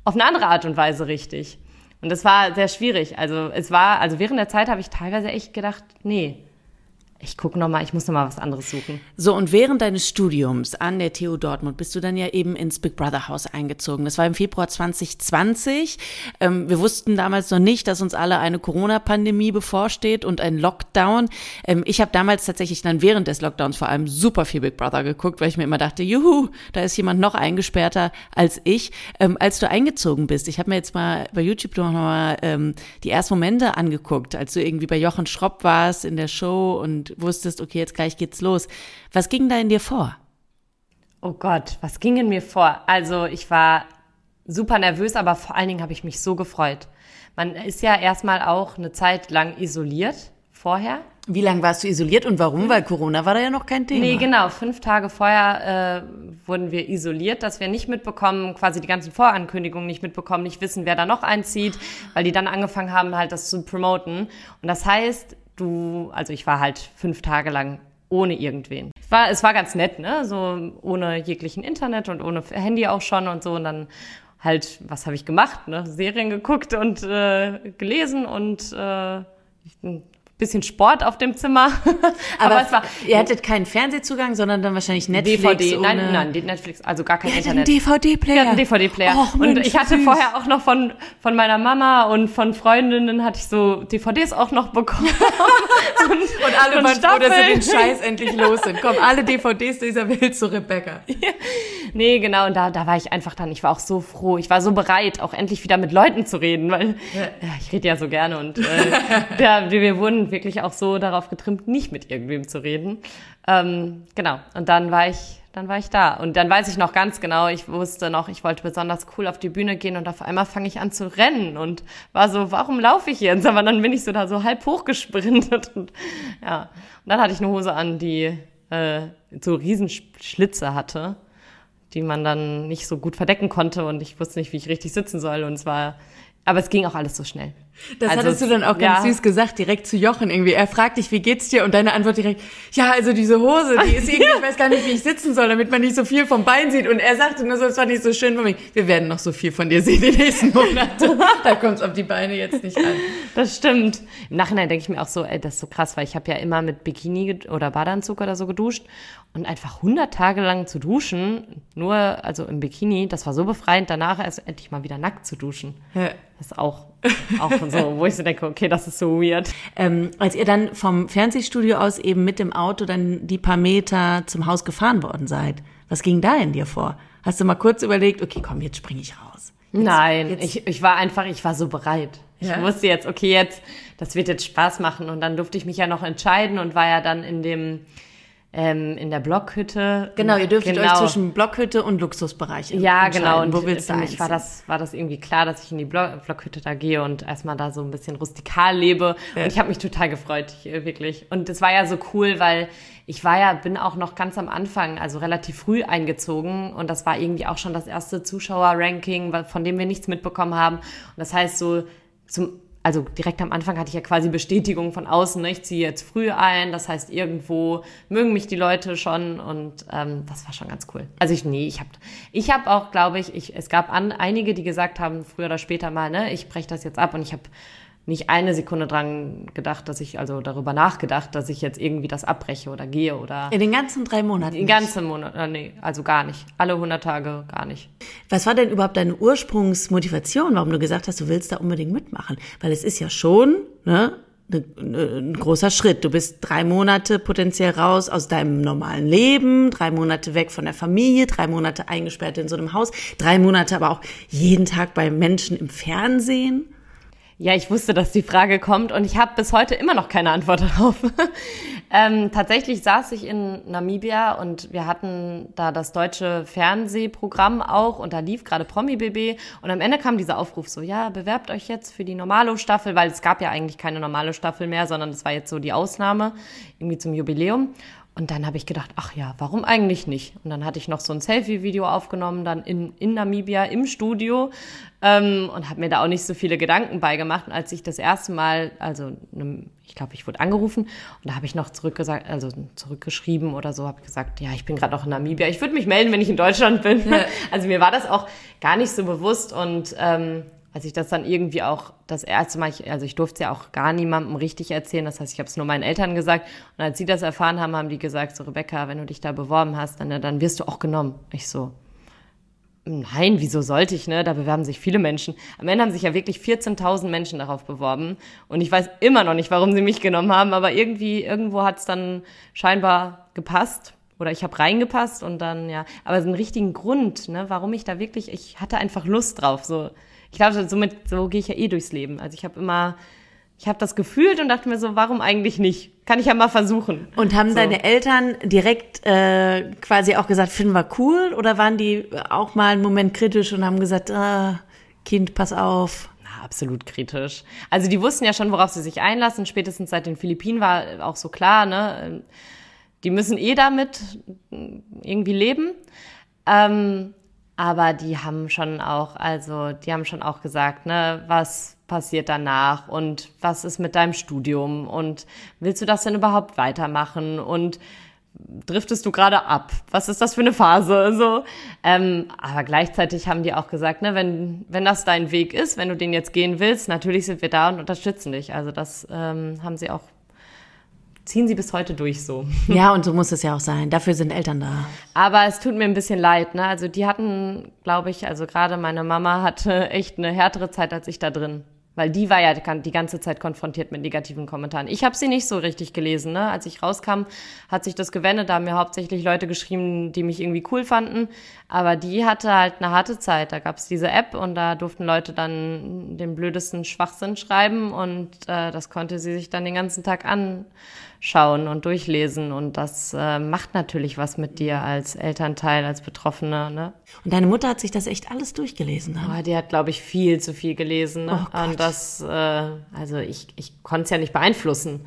auf eine andere Art und Weise richtig. Und das war sehr schwierig. Also es war, also während der Zeit habe ich teilweise echt gedacht, nee, ich gucke noch mal, ich muss noch mal was anderes suchen. So und während deines Studiums an der TU Dortmund bist du dann ja eben ins Big Brother Haus eingezogen. Das war im Februar 2020. Ähm, wir wussten damals noch nicht, dass uns alle eine Corona-Pandemie bevorsteht und ein Lockdown. Ähm, ich habe damals tatsächlich dann während des Lockdowns vor allem super viel Big Brother geguckt, weil ich mir immer dachte, juhu, da ist jemand noch eingesperrter als ich. Ähm, als du eingezogen bist, ich habe mir jetzt mal bei YouTube noch mal ähm, die ersten Momente angeguckt, als du irgendwie bei Jochen Schropp warst in der Show und wusstest, okay, jetzt gleich geht's los. Was ging da in dir vor? Oh Gott, was ging in mir vor? Also ich war super nervös, aber vor allen Dingen habe ich mich so gefreut. Man ist ja erstmal auch eine Zeit lang isoliert vorher. Wie lange warst du isoliert und warum? Weil Corona war da ja noch kein Thema. Nee, genau. Fünf Tage vorher äh, wurden wir isoliert, dass wir nicht mitbekommen, quasi die ganzen Vorankündigungen nicht mitbekommen, nicht wissen, wer da noch einzieht, weil die dann angefangen haben, halt das zu promoten. Und das heißt, du, also ich war halt fünf Tage lang ohne irgendwen. Es war, es war ganz nett, ne? So ohne jeglichen Internet und ohne Handy auch schon und so. Und dann halt, was habe ich gemacht? Ne? Serien geguckt und äh, gelesen und äh, bisschen Sport auf dem Zimmer. Aber, Aber es war, ihr hattet keinen Fernsehzugang, sondern dann wahrscheinlich Netflix. DVD, ohne... nein, nein, Netflix, also gar kein ja, Internet. DVD-Player. Ja, DVD-Player. Och, und ich hatte süß. vorher auch noch von, von meiner Mama und von Freundinnen hatte ich so DVDs auch noch bekommen. und, und alle waren froh, dass sie den Scheiß endlich los sind. Komm, alle DVDs dieser Welt zu Rebecca. nee, genau, und da, da war ich einfach dann, ich war auch so froh, ich war so bereit, auch endlich wieder mit Leuten zu reden, weil ja. ja ich rede ja so gerne und äh, da, wir wurden wirklich auch so darauf getrimmt, nicht mit irgendwem zu reden. Ähm, genau. Und dann war ich, dann war ich da. Und dann weiß ich noch ganz genau, ich wusste noch, ich wollte besonders cool auf die Bühne gehen und auf einmal fange ich an zu rennen und war so, warum laufe ich jetzt? Aber dann bin ich so da so halb hochgesprintet und ja. Und dann hatte ich eine Hose an, die äh, so Riesenschlitze hatte, die man dann nicht so gut verdecken konnte und ich wusste nicht, wie ich richtig sitzen soll und es war, aber es ging auch alles so schnell. Das also, hattest du dann auch ganz ja. süß gesagt, direkt zu Jochen irgendwie. Er fragt dich, wie geht's dir? Und deine Antwort direkt, ja, also diese Hose, die ist irgendwie, ich weiß gar nicht, wie ich sitzen soll, damit man nicht so viel vom Bein sieht. Und er sagte nur so, es war nicht so schön für mich. Wir werden noch so viel von dir sehen die nächsten Monate. da kommt's auf die Beine jetzt nicht an. Das stimmt. Im Nachhinein denke ich mir auch so, ey, das ist so krass, weil ich habe ja immer mit Bikini oder Badeanzug oder so geduscht. Und einfach 100 Tage lang zu duschen, nur, also im Bikini, das war so befreiend, danach erst endlich mal wieder nackt zu duschen. Ja. Das ist auch, auch so, wo ich so denke, okay, das ist so weird. Ähm, als ihr dann vom Fernsehstudio aus eben mit dem Auto dann die paar Meter zum Haus gefahren worden seid, was ging da in dir vor? Hast du mal kurz überlegt, okay, komm, jetzt springe ich raus? Jetzt, Nein, jetzt. Ich, ich war einfach, ich war so bereit. Ich ja? wusste jetzt, okay, jetzt, das wird jetzt Spaß machen. Und dann durfte ich mich ja noch entscheiden und war ja dann in dem, ähm, in der Blockhütte. Genau, ihr dürftet genau. euch zwischen Blockhütte und Luxusbereich Ja, genau. Und Wo willst für mich war das, war das irgendwie klar, dass ich in die Block Blockhütte da gehe und erstmal da so ein bisschen rustikal lebe. Ja. Und ich habe mich total gefreut, hier, wirklich. Und es war ja so cool, weil ich war ja, bin auch noch ganz am Anfang, also relativ früh eingezogen und das war irgendwie auch schon das erste Zuschauerranking, von dem wir nichts mitbekommen haben. Und das heißt so, zum also direkt am Anfang hatte ich ja quasi Bestätigung von außen, ne? ich ziehe jetzt früh ein, das heißt irgendwo mögen mich die Leute schon und ähm, das war schon ganz cool. Also ich nee, ich habe ich hab auch, glaube ich, ich, es gab an, einige, die gesagt haben früher oder später mal, ne, ich breche das jetzt ab und ich habe nicht eine Sekunde dran gedacht, dass ich, also darüber nachgedacht, dass ich jetzt irgendwie das abbreche oder gehe oder. In den ganzen drei Monaten? Den ganzen Monat, äh, nee, also gar nicht. Alle 100 Tage gar nicht. Was war denn überhaupt deine Ursprungsmotivation, warum du gesagt hast, du willst da unbedingt mitmachen? Weil es ist ja schon, ne, ne, ne, ein großer Schritt. Du bist drei Monate potenziell raus aus deinem normalen Leben, drei Monate weg von der Familie, drei Monate eingesperrt in so einem Haus, drei Monate aber auch jeden Tag bei Menschen im Fernsehen. Ja, ich wusste, dass die Frage kommt und ich habe bis heute immer noch keine Antwort darauf. ähm, tatsächlich saß ich in Namibia und wir hatten da das deutsche Fernsehprogramm auch und da lief gerade Promi BB und am Ende kam dieser Aufruf so, ja, bewerbt euch jetzt für die normale Staffel, weil es gab ja eigentlich keine normale Staffel mehr, sondern das war jetzt so die Ausnahme irgendwie zum Jubiläum. Und dann habe ich gedacht, ach ja, warum eigentlich nicht? Und dann hatte ich noch so ein Selfie-Video aufgenommen, dann in, in Namibia im Studio ähm, und habe mir da auch nicht so viele Gedanken beigemacht. Und als ich das erste Mal, also ich glaube, ich wurde angerufen und da habe ich noch zurückgesagt, also zurückgeschrieben oder so, habe gesagt, ja, ich bin gerade noch in Namibia. Ich würde mich melden, wenn ich in Deutschland bin. Ja. Also mir war das auch gar nicht so bewusst und ähm, als ich das dann irgendwie auch das erste Mal, ich, also ich durfte es ja auch gar niemandem richtig erzählen, das heißt, ich habe es nur meinen Eltern gesagt. Und als sie das erfahren haben, haben die gesagt, so Rebecca, wenn du dich da beworben hast, dann, dann wirst du auch genommen. Ich so, nein, wieso sollte ich, ne? Da bewerben sich viele Menschen. Am Ende haben sich ja wirklich 14.000 Menschen darauf beworben. Und ich weiß immer noch nicht, warum sie mich genommen haben, aber irgendwie, irgendwo hat es dann scheinbar gepasst. Oder ich habe reingepasst und dann, ja, aber so einen richtigen Grund, ne, warum ich da wirklich, ich hatte einfach Lust drauf, so ich glaube, somit, so gehe ich ja eh durchs Leben. Also ich habe immer, ich habe das gefühlt und dachte mir so, warum eigentlich nicht? Kann ich ja mal versuchen. Und haben so. deine Eltern direkt äh, quasi auch gesagt, finden wir cool? Oder waren die auch mal einen Moment kritisch und haben gesagt, ah, Kind, pass auf? Na, absolut kritisch. Also die wussten ja schon, worauf sie sich einlassen. Spätestens seit den Philippinen war auch so klar, ne? Die müssen eh damit irgendwie leben. Ähm, aber die haben schon auch, also die haben schon auch gesagt, ne, was passiert danach und was ist mit deinem Studium und willst du das denn überhaupt weitermachen und driftest du gerade ab? Was ist das für eine Phase? So, ähm, aber gleichzeitig haben die auch gesagt, ne, wenn wenn das dein Weg ist, wenn du den jetzt gehen willst, natürlich sind wir da und unterstützen dich. Also das ähm, haben sie auch ziehen sie bis heute durch so. Ja, und so muss es ja auch sein. Dafür sind Eltern da. Aber es tut mir ein bisschen leid, ne? Also die hatten, glaube ich, also gerade meine Mama hatte echt eine härtere Zeit als ich da drin. Weil die war ja die ganze Zeit konfrontiert mit negativen Kommentaren. Ich habe sie nicht so richtig gelesen. Ne? Als ich rauskam, hat sich das gewendet. Da haben mir hauptsächlich Leute geschrieben, die mich irgendwie cool fanden. Aber die hatte halt eine harte Zeit. Da gab es diese App und da durften Leute dann den blödesten Schwachsinn schreiben und äh, das konnte sie sich dann den ganzen Tag an schauen und durchlesen. Und das äh, macht natürlich was mit dir als Elternteil, als Betroffene. Ne? Und deine Mutter hat sich das echt alles durchgelesen. Ne? Oh, die hat, glaube ich, viel zu viel gelesen. Ne? Oh und das, äh, also ich, ich konnte es ja nicht beeinflussen.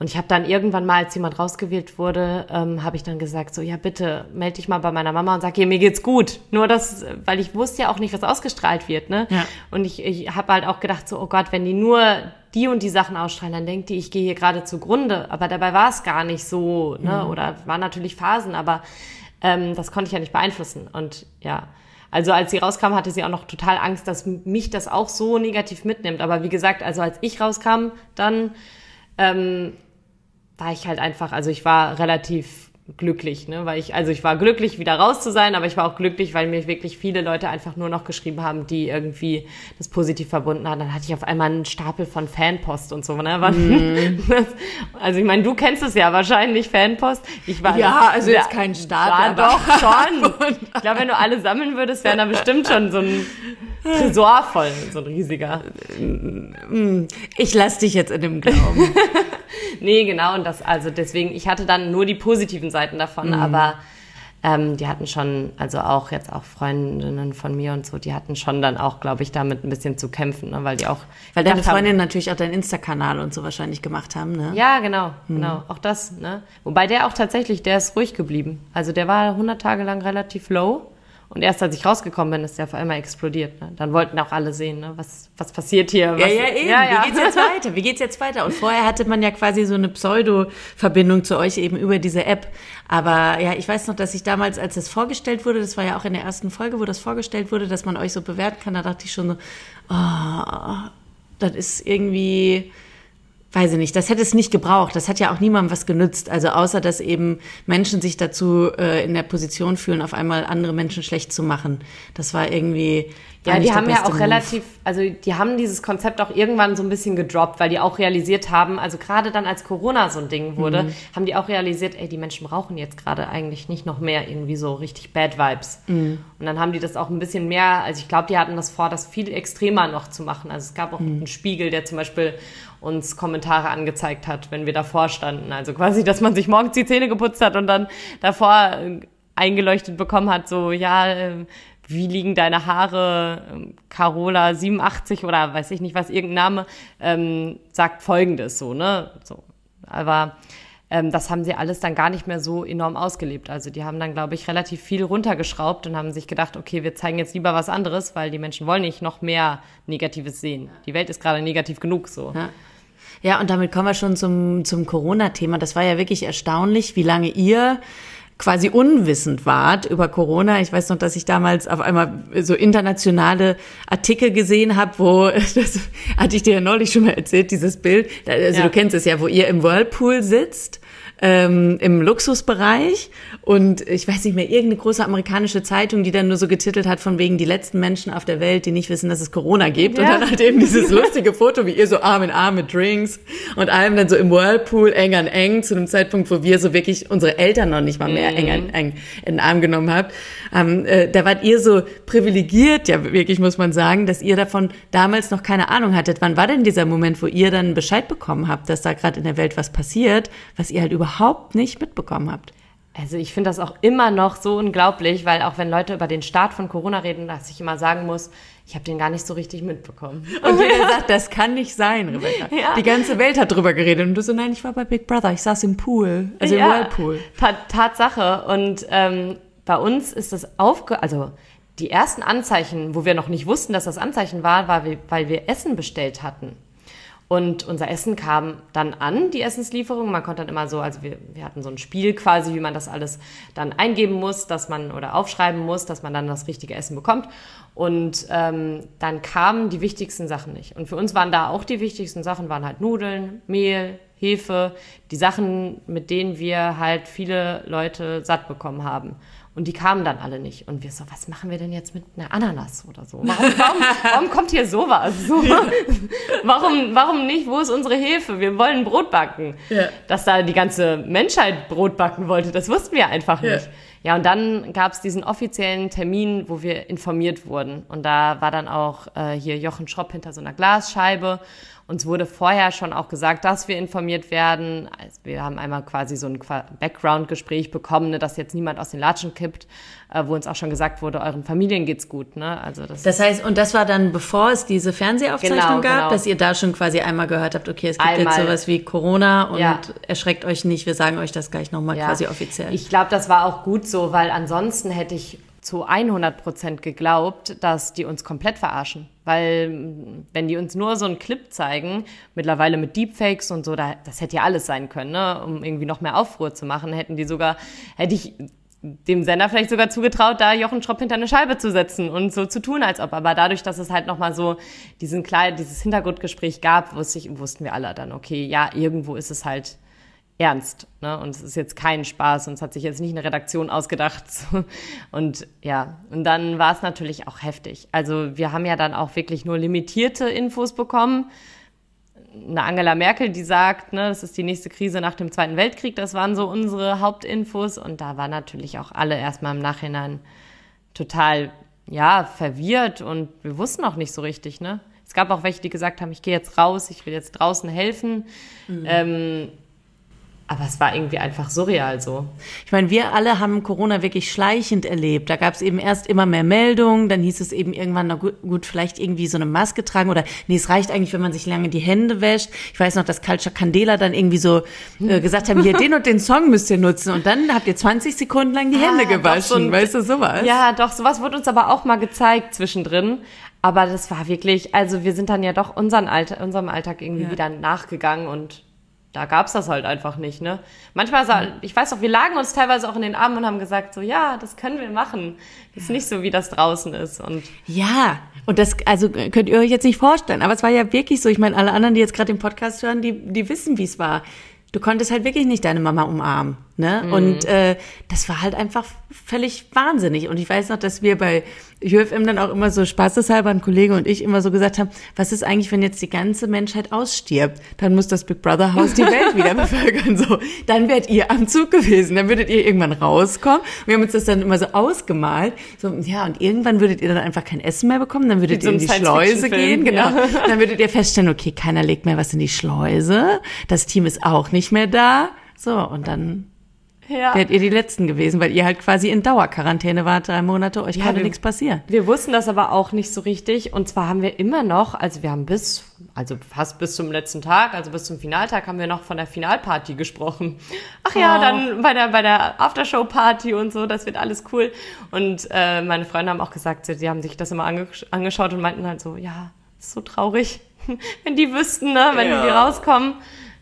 Und ich habe dann irgendwann mal, als jemand rausgewählt wurde, ähm, habe ich dann gesagt, so ja bitte melde dich mal bei meiner Mama und sag ihr, mir geht's gut. Nur das, weil ich wusste ja auch nicht, was ausgestrahlt wird. Ne? Ja. Und ich, ich habe halt auch gedacht, so oh Gott, wenn die nur die und die Sachen ausstrahlen, dann denkt die, ich gehe hier gerade zugrunde. Aber dabei war es gar nicht so. Ne? Mhm. Oder waren natürlich Phasen, aber ähm, das konnte ich ja nicht beeinflussen. Und ja. Also als sie rauskam, hatte sie auch noch total Angst, dass mich das auch so negativ mitnimmt. Aber wie gesagt, also als ich rauskam, dann ähm, war ich halt einfach, also ich war relativ glücklich, ne, weil ich, also ich war glücklich, wieder raus zu sein, aber ich war auch glücklich, weil mir wirklich viele Leute einfach nur noch geschrieben haben, die irgendwie das positiv verbunden haben. Dann hatte ich auf einmal einen Stapel von Fanpost und so, ne? Mm. also ich meine, du kennst es ja wahrscheinlich, Fanpost. Ich war, ja, also jetzt kein Stapel. Ja, doch, schon. ich glaube, wenn du alle sammeln würdest, wären da bestimmt schon so ein Tresor voll, so ein riesiger. Ich lass dich jetzt in dem Glauben. nee, genau, und das, also deswegen, ich hatte dann nur die positiven Seiten davon, mhm. aber ähm, die hatten schon, also auch jetzt auch Freundinnen von mir und so, die hatten schon dann auch, glaube ich, damit ein bisschen zu kämpfen, ne, weil die auch. Weil deine Freundinnen natürlich auch deinen Insta-Kanal und so wahrscheinlich gemacht haben, ne? Ja, genau, mhm. genau, auch das, ne? Wobei der auch tatsächlich, der ist ruhig geblieben. Also der war 100 Tage lang relativ low. Und erst als ich rausgekommen bin, ist der auf einmal explodiert. Ne? Dann wollten auch alle sehen, ne? was, was passiert hier. Was, ja, ja, eben. Ja, ja. Wie geht's jetzt weiter? Wie geht's jetzt weiter? Und vorher hatte man ja quasi so eine Pseudo-Verbindung zu euch eben über diese App. Aber ja, ich weiß noch, dass ich damals, als das vorgestellt wurde, das war ja auch in der ersten Folge, wo das vorgestellt wurde, dass man euch so bewerten kann, da dachte ich schon so, oh, das ist irgendwie weiß ich nicht, das hätte es nicht gebraucht. Das hat ja auch niemandem was genützt. Also außer, dass eben Menschen sich dazu äh, in der Position fühlen, auf einmal andere Menschen schlecht zu machen. Das war irgendwie. Ja, die haben ja auch Move. relativ, also die haben dieses Konzept auch irgendwann so ein bisschen gedroppt, weil die auch realisiert haben, also gerade dann als Corona so ein Ding wurde, mhm. haben die auch realisiert, ey, die Menschen brauchen jetzt gerade eigentlich nicht noch mehr irgendwie so richtig Bad Vibes. Mhm. Und dann haben die das auch ein bisschen mehr, also ich glaube, die hatten das vor, das viel extremer noch zu machen. Also es gab auch mhm. einen Spiegel, der zum Beispiel uns Kommentare angezeigt hat, wenn wir davor standen. Also quasi, dass man sich morgens die Zähne geputzt hat und dann davor äh, eingeleuchtet bekommen hat, so, ja, ähm, wie liegen deine Haare? Ähm, Carola 87 oder weiß ich nicht was, irgendein Name, ähm, sagt folgendes, so, ne? So. Aber ähm, das haben sie alles dann gar nicht mehr so enorm ausgelebt. Also die haben dann, glaube ich, relativ viel runtergeschraubt und haben sich gedacht, okay, wir zeigen jetzt lieber was anderes, weil die Menschen wollen nicht noch mehr Negatives sehen. Die Welt ist gerade negativ genug so. Ja. Ja, und damit kommen wir schon zum, zum Corona-Thema. Das war ja wirklich erstaunlich, wie lange ihr quasi unwissend wart über Corona. Ich weiß noch, dass ich damals auf einmal so internationale Artikel gesehen habe, wo, das hatte ich dir ja neulich schon mal erzählt, dieses Bild, also ja. du kennst es ja, wo ihr im Whirlpool sitzt ähm, im Luxusbereich und ich weiß nicht mehr, irgendeine große amerikanische Zeitung, die dann nur so getitelt hat von wegen die letzten Menschen auf der Welt, die nicht wissen, dass es Corona gibt. Ja. Und dann halt eben dieses lustige Foto, wie ihr so Arm in Arm mit Drinks und allem dann so im Whirlpool eng an eng zu einem Zeitpunkt, wo wir so wirklich unsere Eltern noch nicht mal mehr mhm. eng an eng in den Arm genommen habt. Ähm, äh, da wart ihr so privilegiert, ja wirklich muss man sagen, dass ihr davon damals noch keine Ahnung hattet. Wann war denn dieser Moment, wo ihr dann Bescheid bekommen habt, dass da gerade in der Welt was passiert, was ihr halt überhaupt nicht mitbekommen habt. Also ich finde das auch immer noch so unglaublich, weil auch wenn Leute über den Start von Corona reden, dass ich immer sagen muss, ich habe den gar nicht so richtig mitbekommen. Und jeder sagt, das kann nicht sein, Rebecca. Ja. Die ganze Welt hat drüber geredet und du so, nein, ich war bei Big Brother, ich saß im Pool, also ja. im Whirlpool. Tatsache. Und ähm, bei uns ist das aufge... Also die ersten Anzeichen, wo wir noch nicht wussten, dass das Anzeichen war, war, weil wir Essen bestellt hatten. Und unser Essen kam dann an, die Essenslieferung. Man konnte dann immer so, also wir, wir hatten so ein Spiel quasi, wie man das alles dann eingeben muss, dass man oder aufschreiben muss, dass man dann das richtige Essen bekommt. Und ähm, dann kamen die wichtigsten Sachen nicht. Und für uns waren da auch die wichtigsten Sachen, waren halt Nudeln, Mehl, Hefe, die Sachen, mit denen wir halt viele Leute satt bekommen haben. Und die kamen dann alle nicht. Und wir so, was machen wir denn jetzt mit einer Ananas oder so? Warum, warum, warum kommt hier sowas? So, ja. warum, warum nicht? Wo ist unsere Hefe? Wir wollen Brot backen. Ja. Dass da die ganze Menschheit Brot backen wollte, das wussten wir einfach nicht. Ja, ja und dann gab es diesen offiziellen Termin, wo wir informiert wurden. Und da war dann auch äh, hier Jochen Schropp hinter so einer Glasscheibe. Uns wurde vorher schon auch gesagt, dass wir informiert werden. Also wir haben einmal quasi so ein Background-Gespräch bekommen, ne, dass jetzt niemand aus den Latschen kippt, äh, wo uns auch schon gesagt wurde, euren Familien geht's gut. Ne? Also das, das heißt, und das war dann, bevor es diese Fernsehaufzeichnung genau, gab, genau. dass ihr da schon quasi einmal gehört habt, okay, es gibt einmal, jetzt sowas wie Corona und ja. erschreckt euch nicht, wir sagen euch das gleich nochmal ja. quasi offiziell. Ich glaube, das war auch gut so, weil ansonsten hätte ich zu 100 Prozent geglaubt, dass die uns komplett verarschen. Weil wenn die uns nur so einen Clip zeigen, mittlerweile mit Deepfakes und so, da, das hätte ja alles sein können, ne? um irgendwie noch mehr Aufruhr zu machen, hätten die sogar, hätte ich dem Sender vielleicht sogar zugetraut, da Jochen Schropp hinter eine Scheibe zu setzen und so zu tun, als ob. Aber dadurch, dass es halt nochmal so diesen kleinen, dieses Hintergrundgespräch gab, wussten wir alle dann, okay, ja, irgendwo ist es halt ernst. Ne? Und es ist jetzt kein Spaß und es hat sich jetzt nicht eine Redaktion ausgedacht. Und ja, und dann war es natürlich auch heftig. Also wir haben ja dann auch wirklich nur limitierte Infos bekommen. Eine Angela Merkel, die sagt, ne, das ist die nächste Krise nach dem Zweiten Weltkrieg, das waren so unsere Hauptinfos. Und da waren natürlich auch alle erstmal im Nachhinein total, ja, verwirrt und wir wussten auch nicht so richtig, ne? Es gab auch welche, die gesagt haben, ich gehe jetzt raus, ich will jetzt draußen helfen. Mhm. Ähm, aber es war irgendwie einfach surreal so. Ich meine, wir alle haben Corona wirklich schleichend erlebt. Da gab es eben erst immer mehr Meldungen, dann hieß es eben irgendwann, na gut, gut, vielleicht irgendwie so eine Maske tragen oder nee, es reicht eigentlich, wenn man sich lange die Hände wäscht. Ich weiß noch, dass Culture Candela dann irgendwie so äh, gesagt haben, hier den und den Song müsst ihr nutzen und dann habt ihr 20 Sekunden lang die Hände ah, gewaschen, so weißt du, sowas? Ja, doch, sowas wurde uns aber auch mal gezeigt zwischendrin. Aber das war wirklich, also wir sind dann ja doch unseren Alltag, unserem Alltag irgendwie ja. wieder nachgegangen und da gab's das halt einfach nicht, ne? Manchmal, ich weiß auch, wir lagen uns teilweise auch in den Armen und haben gesagt, so, ja, das können wir machen. Das ist nicht so, wie das draußen ist. Und ja, und das, also könnt ihr euch jetzt nicht vorstellen, aber es war ja wirklich so. Ich meine, alle anderen, die jetzt gerade den Podcast hören, die, die wissen, wie es war. Du konntest halt wirklich nicht deine Mama umarmen. Ne? Mhm. Und äh, das war halt einfach völlig wahnsinnig. Und ich weiß noch, dass wir bei UFM dann auch immer so spaßeshalber, ein Kollege und ich immer so gesagt haben, was ist eigentlich, wenn jetzt die ganze Menschheit ausstirbt? Dann muss das Big Brother Haus die Welt wieder bevölkern. So, dann wärt ihr am Zug gewesen. Dann würdet ihr irgendwann rauskommen. Wir haben uns das dann immer so ausgemalt. So, ja, und irgendwann würdet ihr dann einfach kein Essen mehr bekommen. Dann würdet ihr in die Schleuse gehen. Genau. Ja. Dann würdet ihr feststellen, okay, keiner legt mehr was in die Schleuse. Das Team ist auch nicht mehr da. So, und dann ja. Wärt ihr die Letzten gewesen, weil ihr halt quasi in Dauerquarantäne wart, drei Monate, euch ja, konnte nichts passieren. Wir wussten das aber auch nicht so richtig. Und zwar haben wir immer noch, also wir haben bis, also fast bis zum letzten Tag, also bis zum Finaltag, haben wir noch von der Finalparty gesprochen. Ach ja, oh. dann bei der, bei der Aftershow-Party und so, das wird alles cool. Und äh, meine Freunde haben auch gesagt, sie haben sich das immer ange angeschaut und meinten halt so, ja, ist so traurig, wenn die wüssten, ne, wenn ja. wir rauskommen.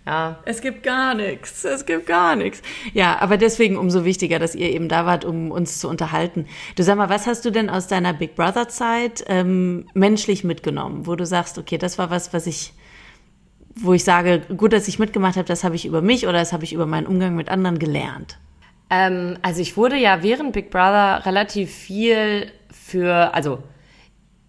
Ja. Es gibt gar nichts. Es gibt gar nichts. Ja, aber deswegen umso wichtiger, dass ihr eben da wart, um uns zu unterhalten. Du sag mal, was hast du denn aus deiner Big Brother Zeit ähm, menschlich mitgenommen, wo du sagst, okay, das war was, was ich, wo ich sage, gut, dass ich mitgemacht habe, das habe ich über mich oder das habe ich über meinen Umgang mit anderen gelernt. Ähm, also ich wurde ja während Big Brother relativ viel für, also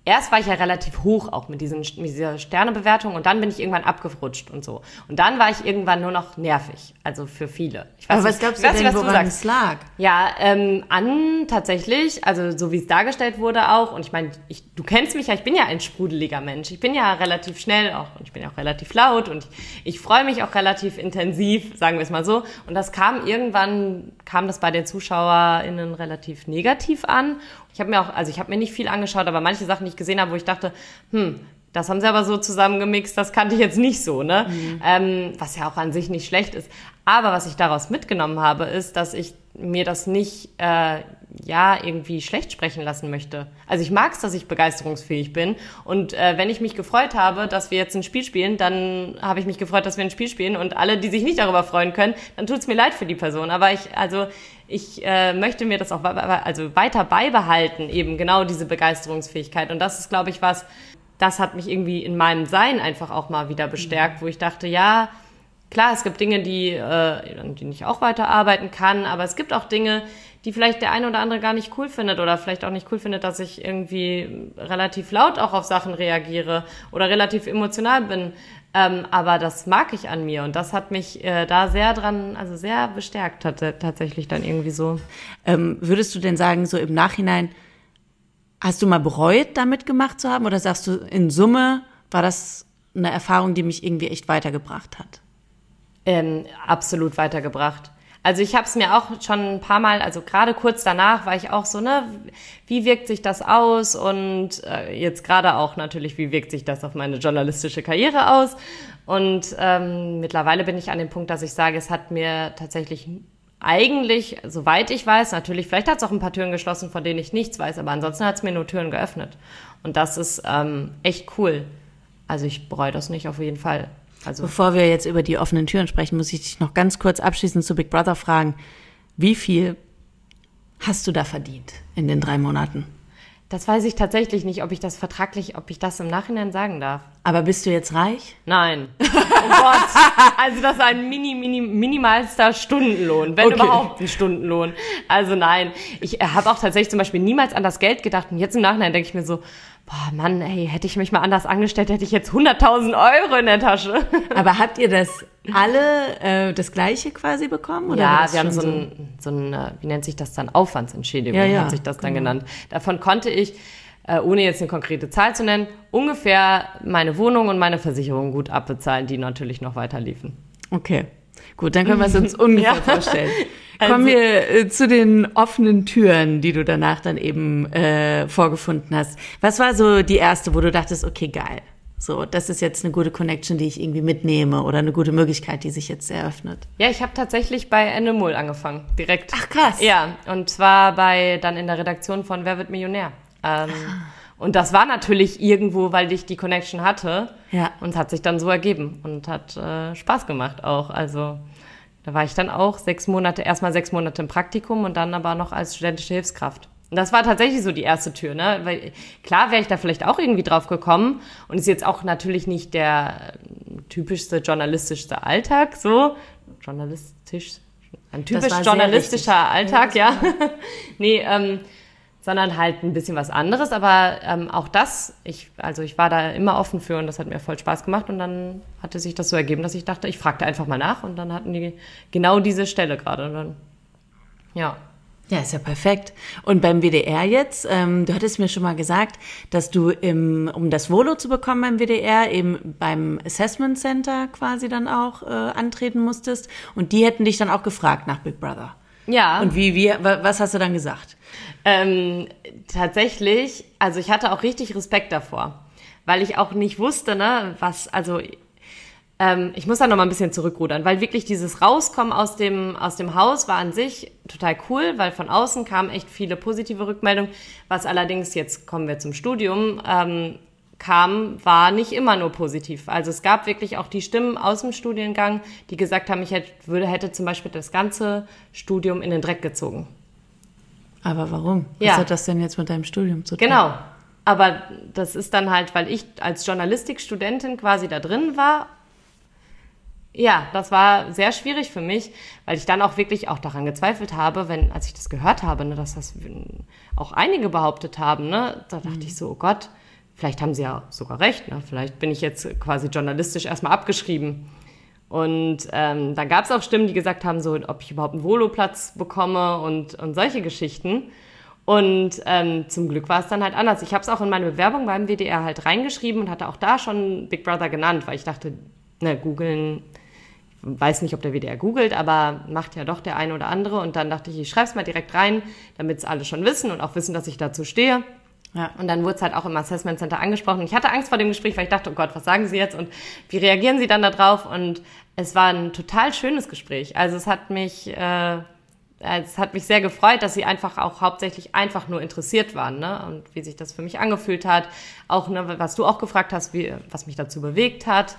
erst war ich ja relativ hoch auch mit, diesen, mit dieser Sternebewertung und dann bin ich irgendwann abgerutscht und so. Und dann war ich irgendwann nur noch nervig, also für viele. Ich weiß Aber was glaubst du denn, was woran es lag? Ja, ähm, an tatsächlich, also so wie es dargestellt wurde auch, und ich meine, ich, du kennst mich ja, ich bin ja ein sprudeliger Mensch. Ich bin ja relativ schnell auch und ich bin ja auch relativ laut und ich, ich freue mich auch relativ intensiv, sagen wir es mal so. Und das kam irgendwann, kam das bei den ZuschauerInnen relativ negativ an ich habe mir auch, also ich habe mir nicht viel angeschaut, aber manche Sachen, die ich gesehen habe, wo ich dachte, hm, das haben sie aber so zusammengemixt, das kannte ich jetzt nicht so, ne? Mhm. Ähm, was ja auch an sich nicht schlecht ist. Aber was ich daraus mitgenommen habe, ist, dass ich mir das nicht äh, ja irgendwie schlecht sprechen lassen möchte. Also ich mag es, dass ich begeisterungsfähig bin und äh, wenn ich mich gefreut habe, dass wir jetzt ein Spiel spielen, dann habe ich mich gefreut, dass wir ein Spiel spielen und alle, die sich nicht darüber freuen können, dann tut es mir leid für die Person. Aber ich also ich äh, möchte mir das auch also weiter beibehalten, eben genau diese Begeisterungsfähigkeit. Und das ist, glaube ich, was, das hat mich irgendwie in meinem Sein einfach auch mal wieder bestärkt, wo ich dachte, ja, klar, es gibt Dinge, die, äh, die ich auch weiterarbeiten kann, aber es gibt auch Dinge, die vielleicht der eine oder andere gar nicht cool findet oder vielleicht auch nicht cool findet, dass ich irgendwie relativ laut auch auf Sachen reagiere oder relativ emotional bin. Ähm, aber das mag ich an mir und das hat mich äh, da sehr dran, also sehr bestärkt tatsächlich dann irgendwie so. Ähm, würdest du denn sagen, so im Nachhinein, hast du mal bereut, damit gemacht zu haben oder sagst du, in Summe war das eine Erfahrung, die mich irgendwie echt weitergebracht hat? Ähm, absolut weitergebracht. Also ich habe es mir auch schon ein paar Mal, also gerade kurz danach war ich auch so, ne, wie wirkt sich das aus? Und äh, jetzt gerade auch natürlich, wie wirkt sich das auf meine journalistische Karriere aus? Und ähm, mittlerweile bin ich an dem Punkt, dass ich sage, es hat mir tatsächlich eigentlich, soweit ich weiß, natürlich, vielleicht hat es auch ein paar Türen geschlossen, von denen ich nichts weiß, aber ansonsten hat es mir nur Türen geöffnet. Und das ist ähm, echt cool. Also ich bereue das nicht auf jeden Fall. Also Bevor wir jetzt über die offenen Türen sprechen, muss ich dich noch ganz kurz abschließend zu Big Brother fragen. Wie viel hast du da verdient in den drei Monaten? Das weiß ich tatsächlich nicht, ob ich das vertraglich, ob ich das im Nachhinein sagen darf. Aber bist du jetzt reich? Nein. Oh Gott. Also das ist ein mini, mini, minimalster Stundenlohn, wenn okay. überhaupt ein Stundenlohn. Also nein. Ich habe auch tatsächlich zum Beispiel niemals an das Geld gedacht. Und jetzt im Nachhinein denke ich mir so, boah, Mann, ey, hätte ich mich mal anders angestellt, hätte ich jetzt 100.000 Euro in der Tasche. Aber habt ihr das alle äh, das Gleiche quasi bekommen? Oder ja, wir haben so ein, so ein, äh, wie nennt sich das dann, Aufwandsentschädigung, ja, ja, hat sich das dann genau. genannt. Davon konnte ich, äh, ohne jetzt eine konkrete Zahl zu nennen, ungefähr meine Wohnung und meine Versicherung gut abbezahlen, die natürlich noch weiter liefen. Okay. Gut, dann können wir es uns ungefähr ja. vorstellen. Also, Kommen wir äh, zu den offenen Türen, die du danach dann eben äh, vorgefunden hast. Was war so die erste, wo du dachtest, okay, geil. So, das ist jetzt eine gute Connection, die ich irgendwie mitnehme oder eine gute Möglichkeit, die sich jetzt eröffnet. Ja, ich habe tatsächlich bei Animal angefangen, direkt. Ach krass. Ja, und zwar bei dann in der Redaktion von Wer wird Millionär. Ähm, Und das war natürlich irgendwo, weil ich die Connection hatte. Ja. Und hat sich dann so ergeben und hat äh, Spaß gemacht auch. Also da war ich dann auch sechs Monate, erstmal sechs Monate im Praktikum und dann aber noch als studentische Hilfskraft. Und das war tatsächlich so die erste Tür, ne? Weil klar wäre ich da vielleicht auch irgendwie drauf gekommen und ist jetzt auch natürlich nicht der typischste journalistischste Alltag, so journalistisch, ein typisch journalistischer Alltag, ja. nee, ähm, sondern halt ein bisschen was anderes. Aber ähm, auch das, ich, also ich war da immer offen für und das hat mir voll Spaß gemacht. Und dann hatte sich das so ergeben, dass ich dachte, ich fragte einfach mal nach und dann hatten die genau diese Stelle gerade. Und dann, ja. Ja, ist ja perfekt. Und beim WDR jetzt, ähm, du hattest mir schon mal gesagt, dass du im, um das Volo zu bekommen beim WDR, eben beim Assessment Center quasi dann auch äh, antreten musstest. Und die hätten dich dann auch gefragt nach Big Brother. Ja. Und wie, wie, was hast du dann gesagt? Ähm, tatsächlich, also ich hatte auch richtig Respekt davor, weil ich auch nicht wusste, ne, was, also ähm, ich muss da noch mal ein bisschen zurückrudern, weil wirklich dieses Rauskommen aus dem, aus dem Haus war an sich total cool, weil von außen kamen echt viele positive Rückmeldungen. Was allerdings, jetzt kommen wir zum Studium, ähm, kam, war nicht immer nur positiv. Also es gab wirklich auch die Stimmen aus dem Studiengang, die gesagt haben, ich hätte, würde, hätte zum Beispiel das ganze Studium in den Dreck gezogen. Aber warum? Ja. Was hat das denn jetzt mit deinem Studium zu tun? Genau. Aber das ist dann halt, weil ich als Journalistikstudentin quasi da drin war. Ja, das war sehr schwierig für mich, weil ich dann auch wirklich auch daran gezweifelt habe, wenn, als ich das gehört habe, ne, dass das auch einige behauptet haben, ne, da dachte mhm. ich so, oh Gott, vielleicht haben sie ja sogar recht, ne, vielleicht bin ich jetzt quasi journalistisch erstmal abgeschrieben. Und ähm, dann gab es auch Stimmen, die gesagt haben, so, ob ich überhaupt einen Voloplatz bekomme und, und solche Geschichten. Und ähm, zum Glück war es dann halt anders. Ich habe es auch in meine Bewerbung beim WDR halt reingeschrieben und hatte auch da schon Big Brother genannt, weil ich dachte, ne, googeln weiß nicht, ob der WDR googelt, aber macht ja doch der eine oder andere. Und dann dachte ich, ich schreibe es mal direkt rein, damit es alle schon wissen und auch wissen, dass ich dazu stehe. Ja. Und dann wurde es halt auch im Assessment Center angesprochen. Ich hatte Angst vor dem Gespräch, weil ich dachte, oh Gott, was sagen Sie jetzt und wie reagieren Sie dann darauf? Und es war ein total schönes Gespräch. Also es hat mich, äh, es hat mich sehr gefreut, dass Sie einfach auch hauptsächlich einfach nur interessiert waren, ne? Und wie sich das für mich angefühlt hat. Auch, ne, was du auch gefragt hast, wie, was mich dazu bewegt hat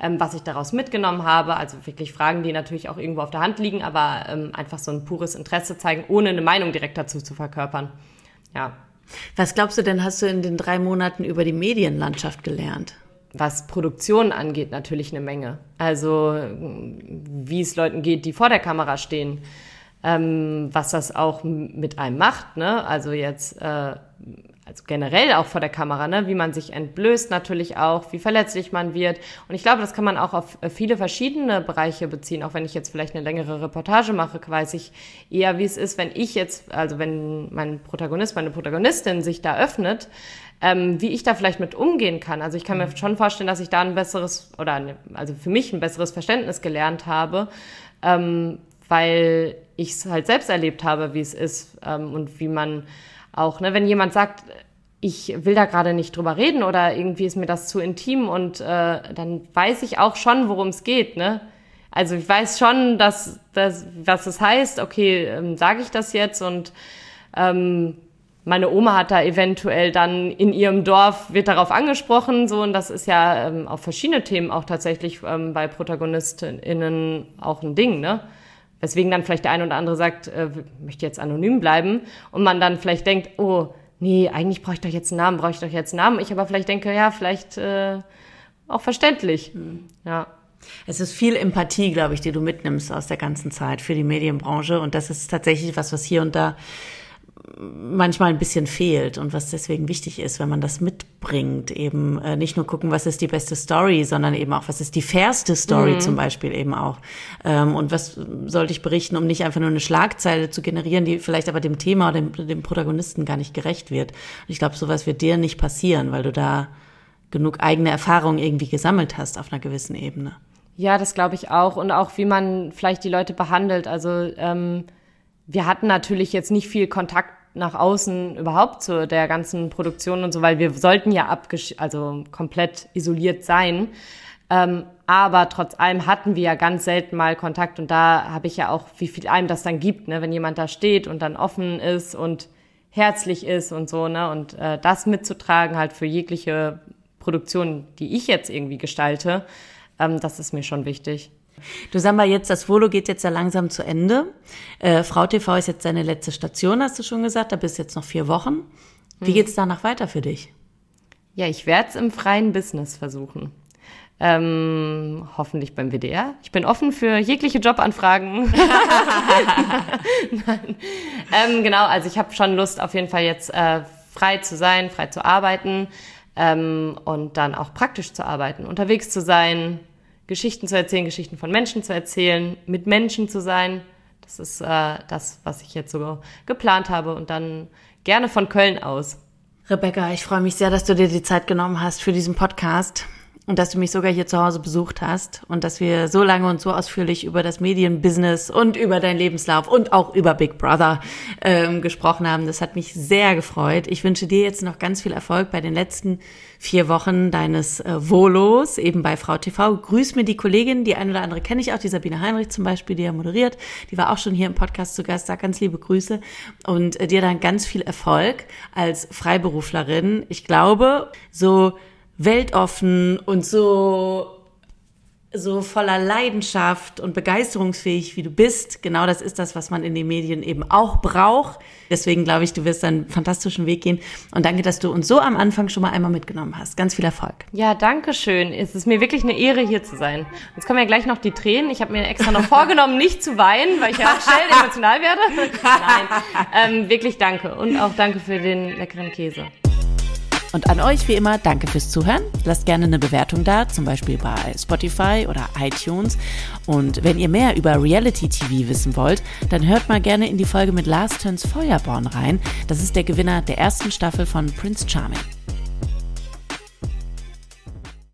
ähm, was ich daraus mitgenommen habe. Also wirklich Fragen, die natürlich auch irgendwo auf der Hand liegen, aber ähm, einfach so ein pures Interesse zeigen, ohne eine Meinung direkt dazu zu verkörpern. Ja. Was glaubst du denn, hast du in den drei Monaten über die Medienlandschaft gelernt? was Produktion angeht, natürlich eine Menge. Also wie es Leuten geht, die vor der Kamera stehen, ähm, was das auch mit einem macht. Ne? Also jetzt äh, also generell auch vor der Kamera, ne? wie man sich entblößt natürlich auch, wie verletzlich man wird. Und ich glaube, das kann man auch auf äh, viele verschiedene Bereiche beziehen. Auch wenn ich jetzt vielleicht eine längere Reportage mache, weiß ich eher, wie es ist, wenn ich jetzt, also wenn mein Protagonist, meine Protagonistin sich da öffnet, ähm, wie ich da vielleicht mit umgehen kann. Also ich kann mir mhm. schon vorstellen, dass ich da ein besseres oder also für mich ein besseres Verständnis gelernt habe, ähm, weil ich es halt selbst erlebt habe, wie es ist ähm, und wie man auch, ne, wenn jemand sagt, ich will da gerade nicht drüber reden oder irgendwie ist mir das zu intim und äh, dann weiß ich auch schon, worum es geht, ne? Also ich weiß schon, dass, dass was es heißt, okay, ähm, sage ich das jetzt und ähm, meine Oma hat da eventuell dann in ihrem Dorf, wird darauf angesprochen, so, und das ist ja ähm, auf verschiedene Themen auch tatsächlich ähm, bei ProtagonistInnen auch ein Ding, ne? Weswegen dann vielleicht der eine oder andere sagt, äh, möchte jetzt anonym bleiben und man dann vielleicht denkt, oh, nee, eigentlich brauche ich doch jetzt einen Namen, brauche ich doch jetzt einen Namen. Ich aber vielleicht denke, ja, vielleicht äh, auch verständlich. Mhm. Ja. Es ist viel Empathie, glaube ich, die du mitnimmst aus der ganzen Zeit für die Medienbranche. Und das ist tatsächlich was, was hier und da manchmal ein bisschen fehlt und was deswegen wichtig ist, wenn man das mitbringt, eben äh, nicht nur gucken, was ist die beste Story, sondern eben auch, was ist die fairste Story mhm. zum Beispiel eben auch. Ähm, und was sollte ich berichten, um nicht einfach nur eine Schlagzeile zu generieren, die vielleicht aber dem Thema oder dem, dem Protagonisten gar nicht gerecht wird. Und ich glaube, sowas wird dir nicht passieren, weil du da genug eigene Erfahrung irgendwie gesammelt hast auf einer gewissen Ebene. Ja, das glaube ich auch. Und auch, wie man vielleicht die Leute behandelt. Also ähm wir hatten natürlich jetzt nicht viel Kontakt nach außen überhaupt zu der ganzen Produktion und so, weil wir sollten ja abgesch also komplett isoliert sein. Ähm, aber trotz allem hatten wir ja ganz selten mal Kontakt und da habe ich ja auch, wie viel einem das dann gibt, ne? wenn jemand da steht und dann offen ist und herzlich ist und so, ne? Und äh, das mitzutragen halt für jegliche Produktion, die ich jetzt irgendwie gestalte, ähm, das ist mir schon wichtig. Du sag mal jetzt, das Volo geht jetzt ja langsam zu Ende. Äh, Frau TV ist jetzt deine letzte Station, hast du schon gesagt. Da bist jetzt noch vier Wochen. Wie hm. geht's danach weiter für dich? Ja, ich werde es im freien Business versuchen. Ähm, hoffentlich beim WDR. Ich bin offen für jegliche Jobanfragen. Nein. Ähm, genau, also ich habe schon Lust, auf jeden Fall jetzt äh, frei zu sein, frei zu arbeiten ähm, und dann auch praktisch zu arbeiten, unterwegs zu sein, Geschichten zu erzählen, Geschichten von Menschen zu erzählen, mit Menschen zu sein. Das ist äh, das, was ich jetzt so geplant habe und dann gerne von Köln aus. Rebecca, ich freue mich sehr, dass du dir die Zeit genommen hast für diesen Podcast und dass du mich sogar hier zu Hause besucht hast und dass wir so lange und so ausführlich über das Medienbusiness und über deinen Lebenslauf und auch über Big Brother ähm, gesprochen haben. Das hat mich sehr gefreut. Ich wünsche dir jetzt noch ganz viel Erfolg bei den letzten vier Wochen deines äh, Volos, eben bei Frau TV. Grüß mir die Kollegin, die eine oder andere kenne ich auch, die Sabine Heinrich zum Beispiel, die ja moderiert. Die war auch schon hier im Podcast zu Gast. Sag ganz liebe Grüße und äh, dir dann ganz viel Erfolg als Freiberuflerin. Ich glaube, so weltoffen und so so voller Leidenschaft und begeisterungsfähig wie du bist. Genau das ist das, was man in den Medien eben auch braucht. Deswegen glaube ich, du wirst einen fantastischen Weg gehen. Und danke, dass du uns so am Anfang schon mal einmal mitgenommen hast. Ganz viel Erfolg. Ja, danke schön. Es ist mir wirklich eine Ehre, hier zu sein. Jetzt kommen ja gleich noch die Tränen. Ich habe mir extra noch vorgenommen, nicht zu weinen, weil ich ja auch schnell emotional werde. Nein, ähm, wirklich danke. Und auch danke für den leckeren Käse. Und an euch wie immer, danke fürs Zuhören. Lasst gerne eine Bewertung da, zum Beispiel bei Spotify oder iTunes. Und wenn ihr mehr über Reality TV wissen wollt, dann hört mal gerne in die Folge mit Lars Töns Feuerborn rein. Das ist der Gewinner der ersten Staffel von Prince Charming.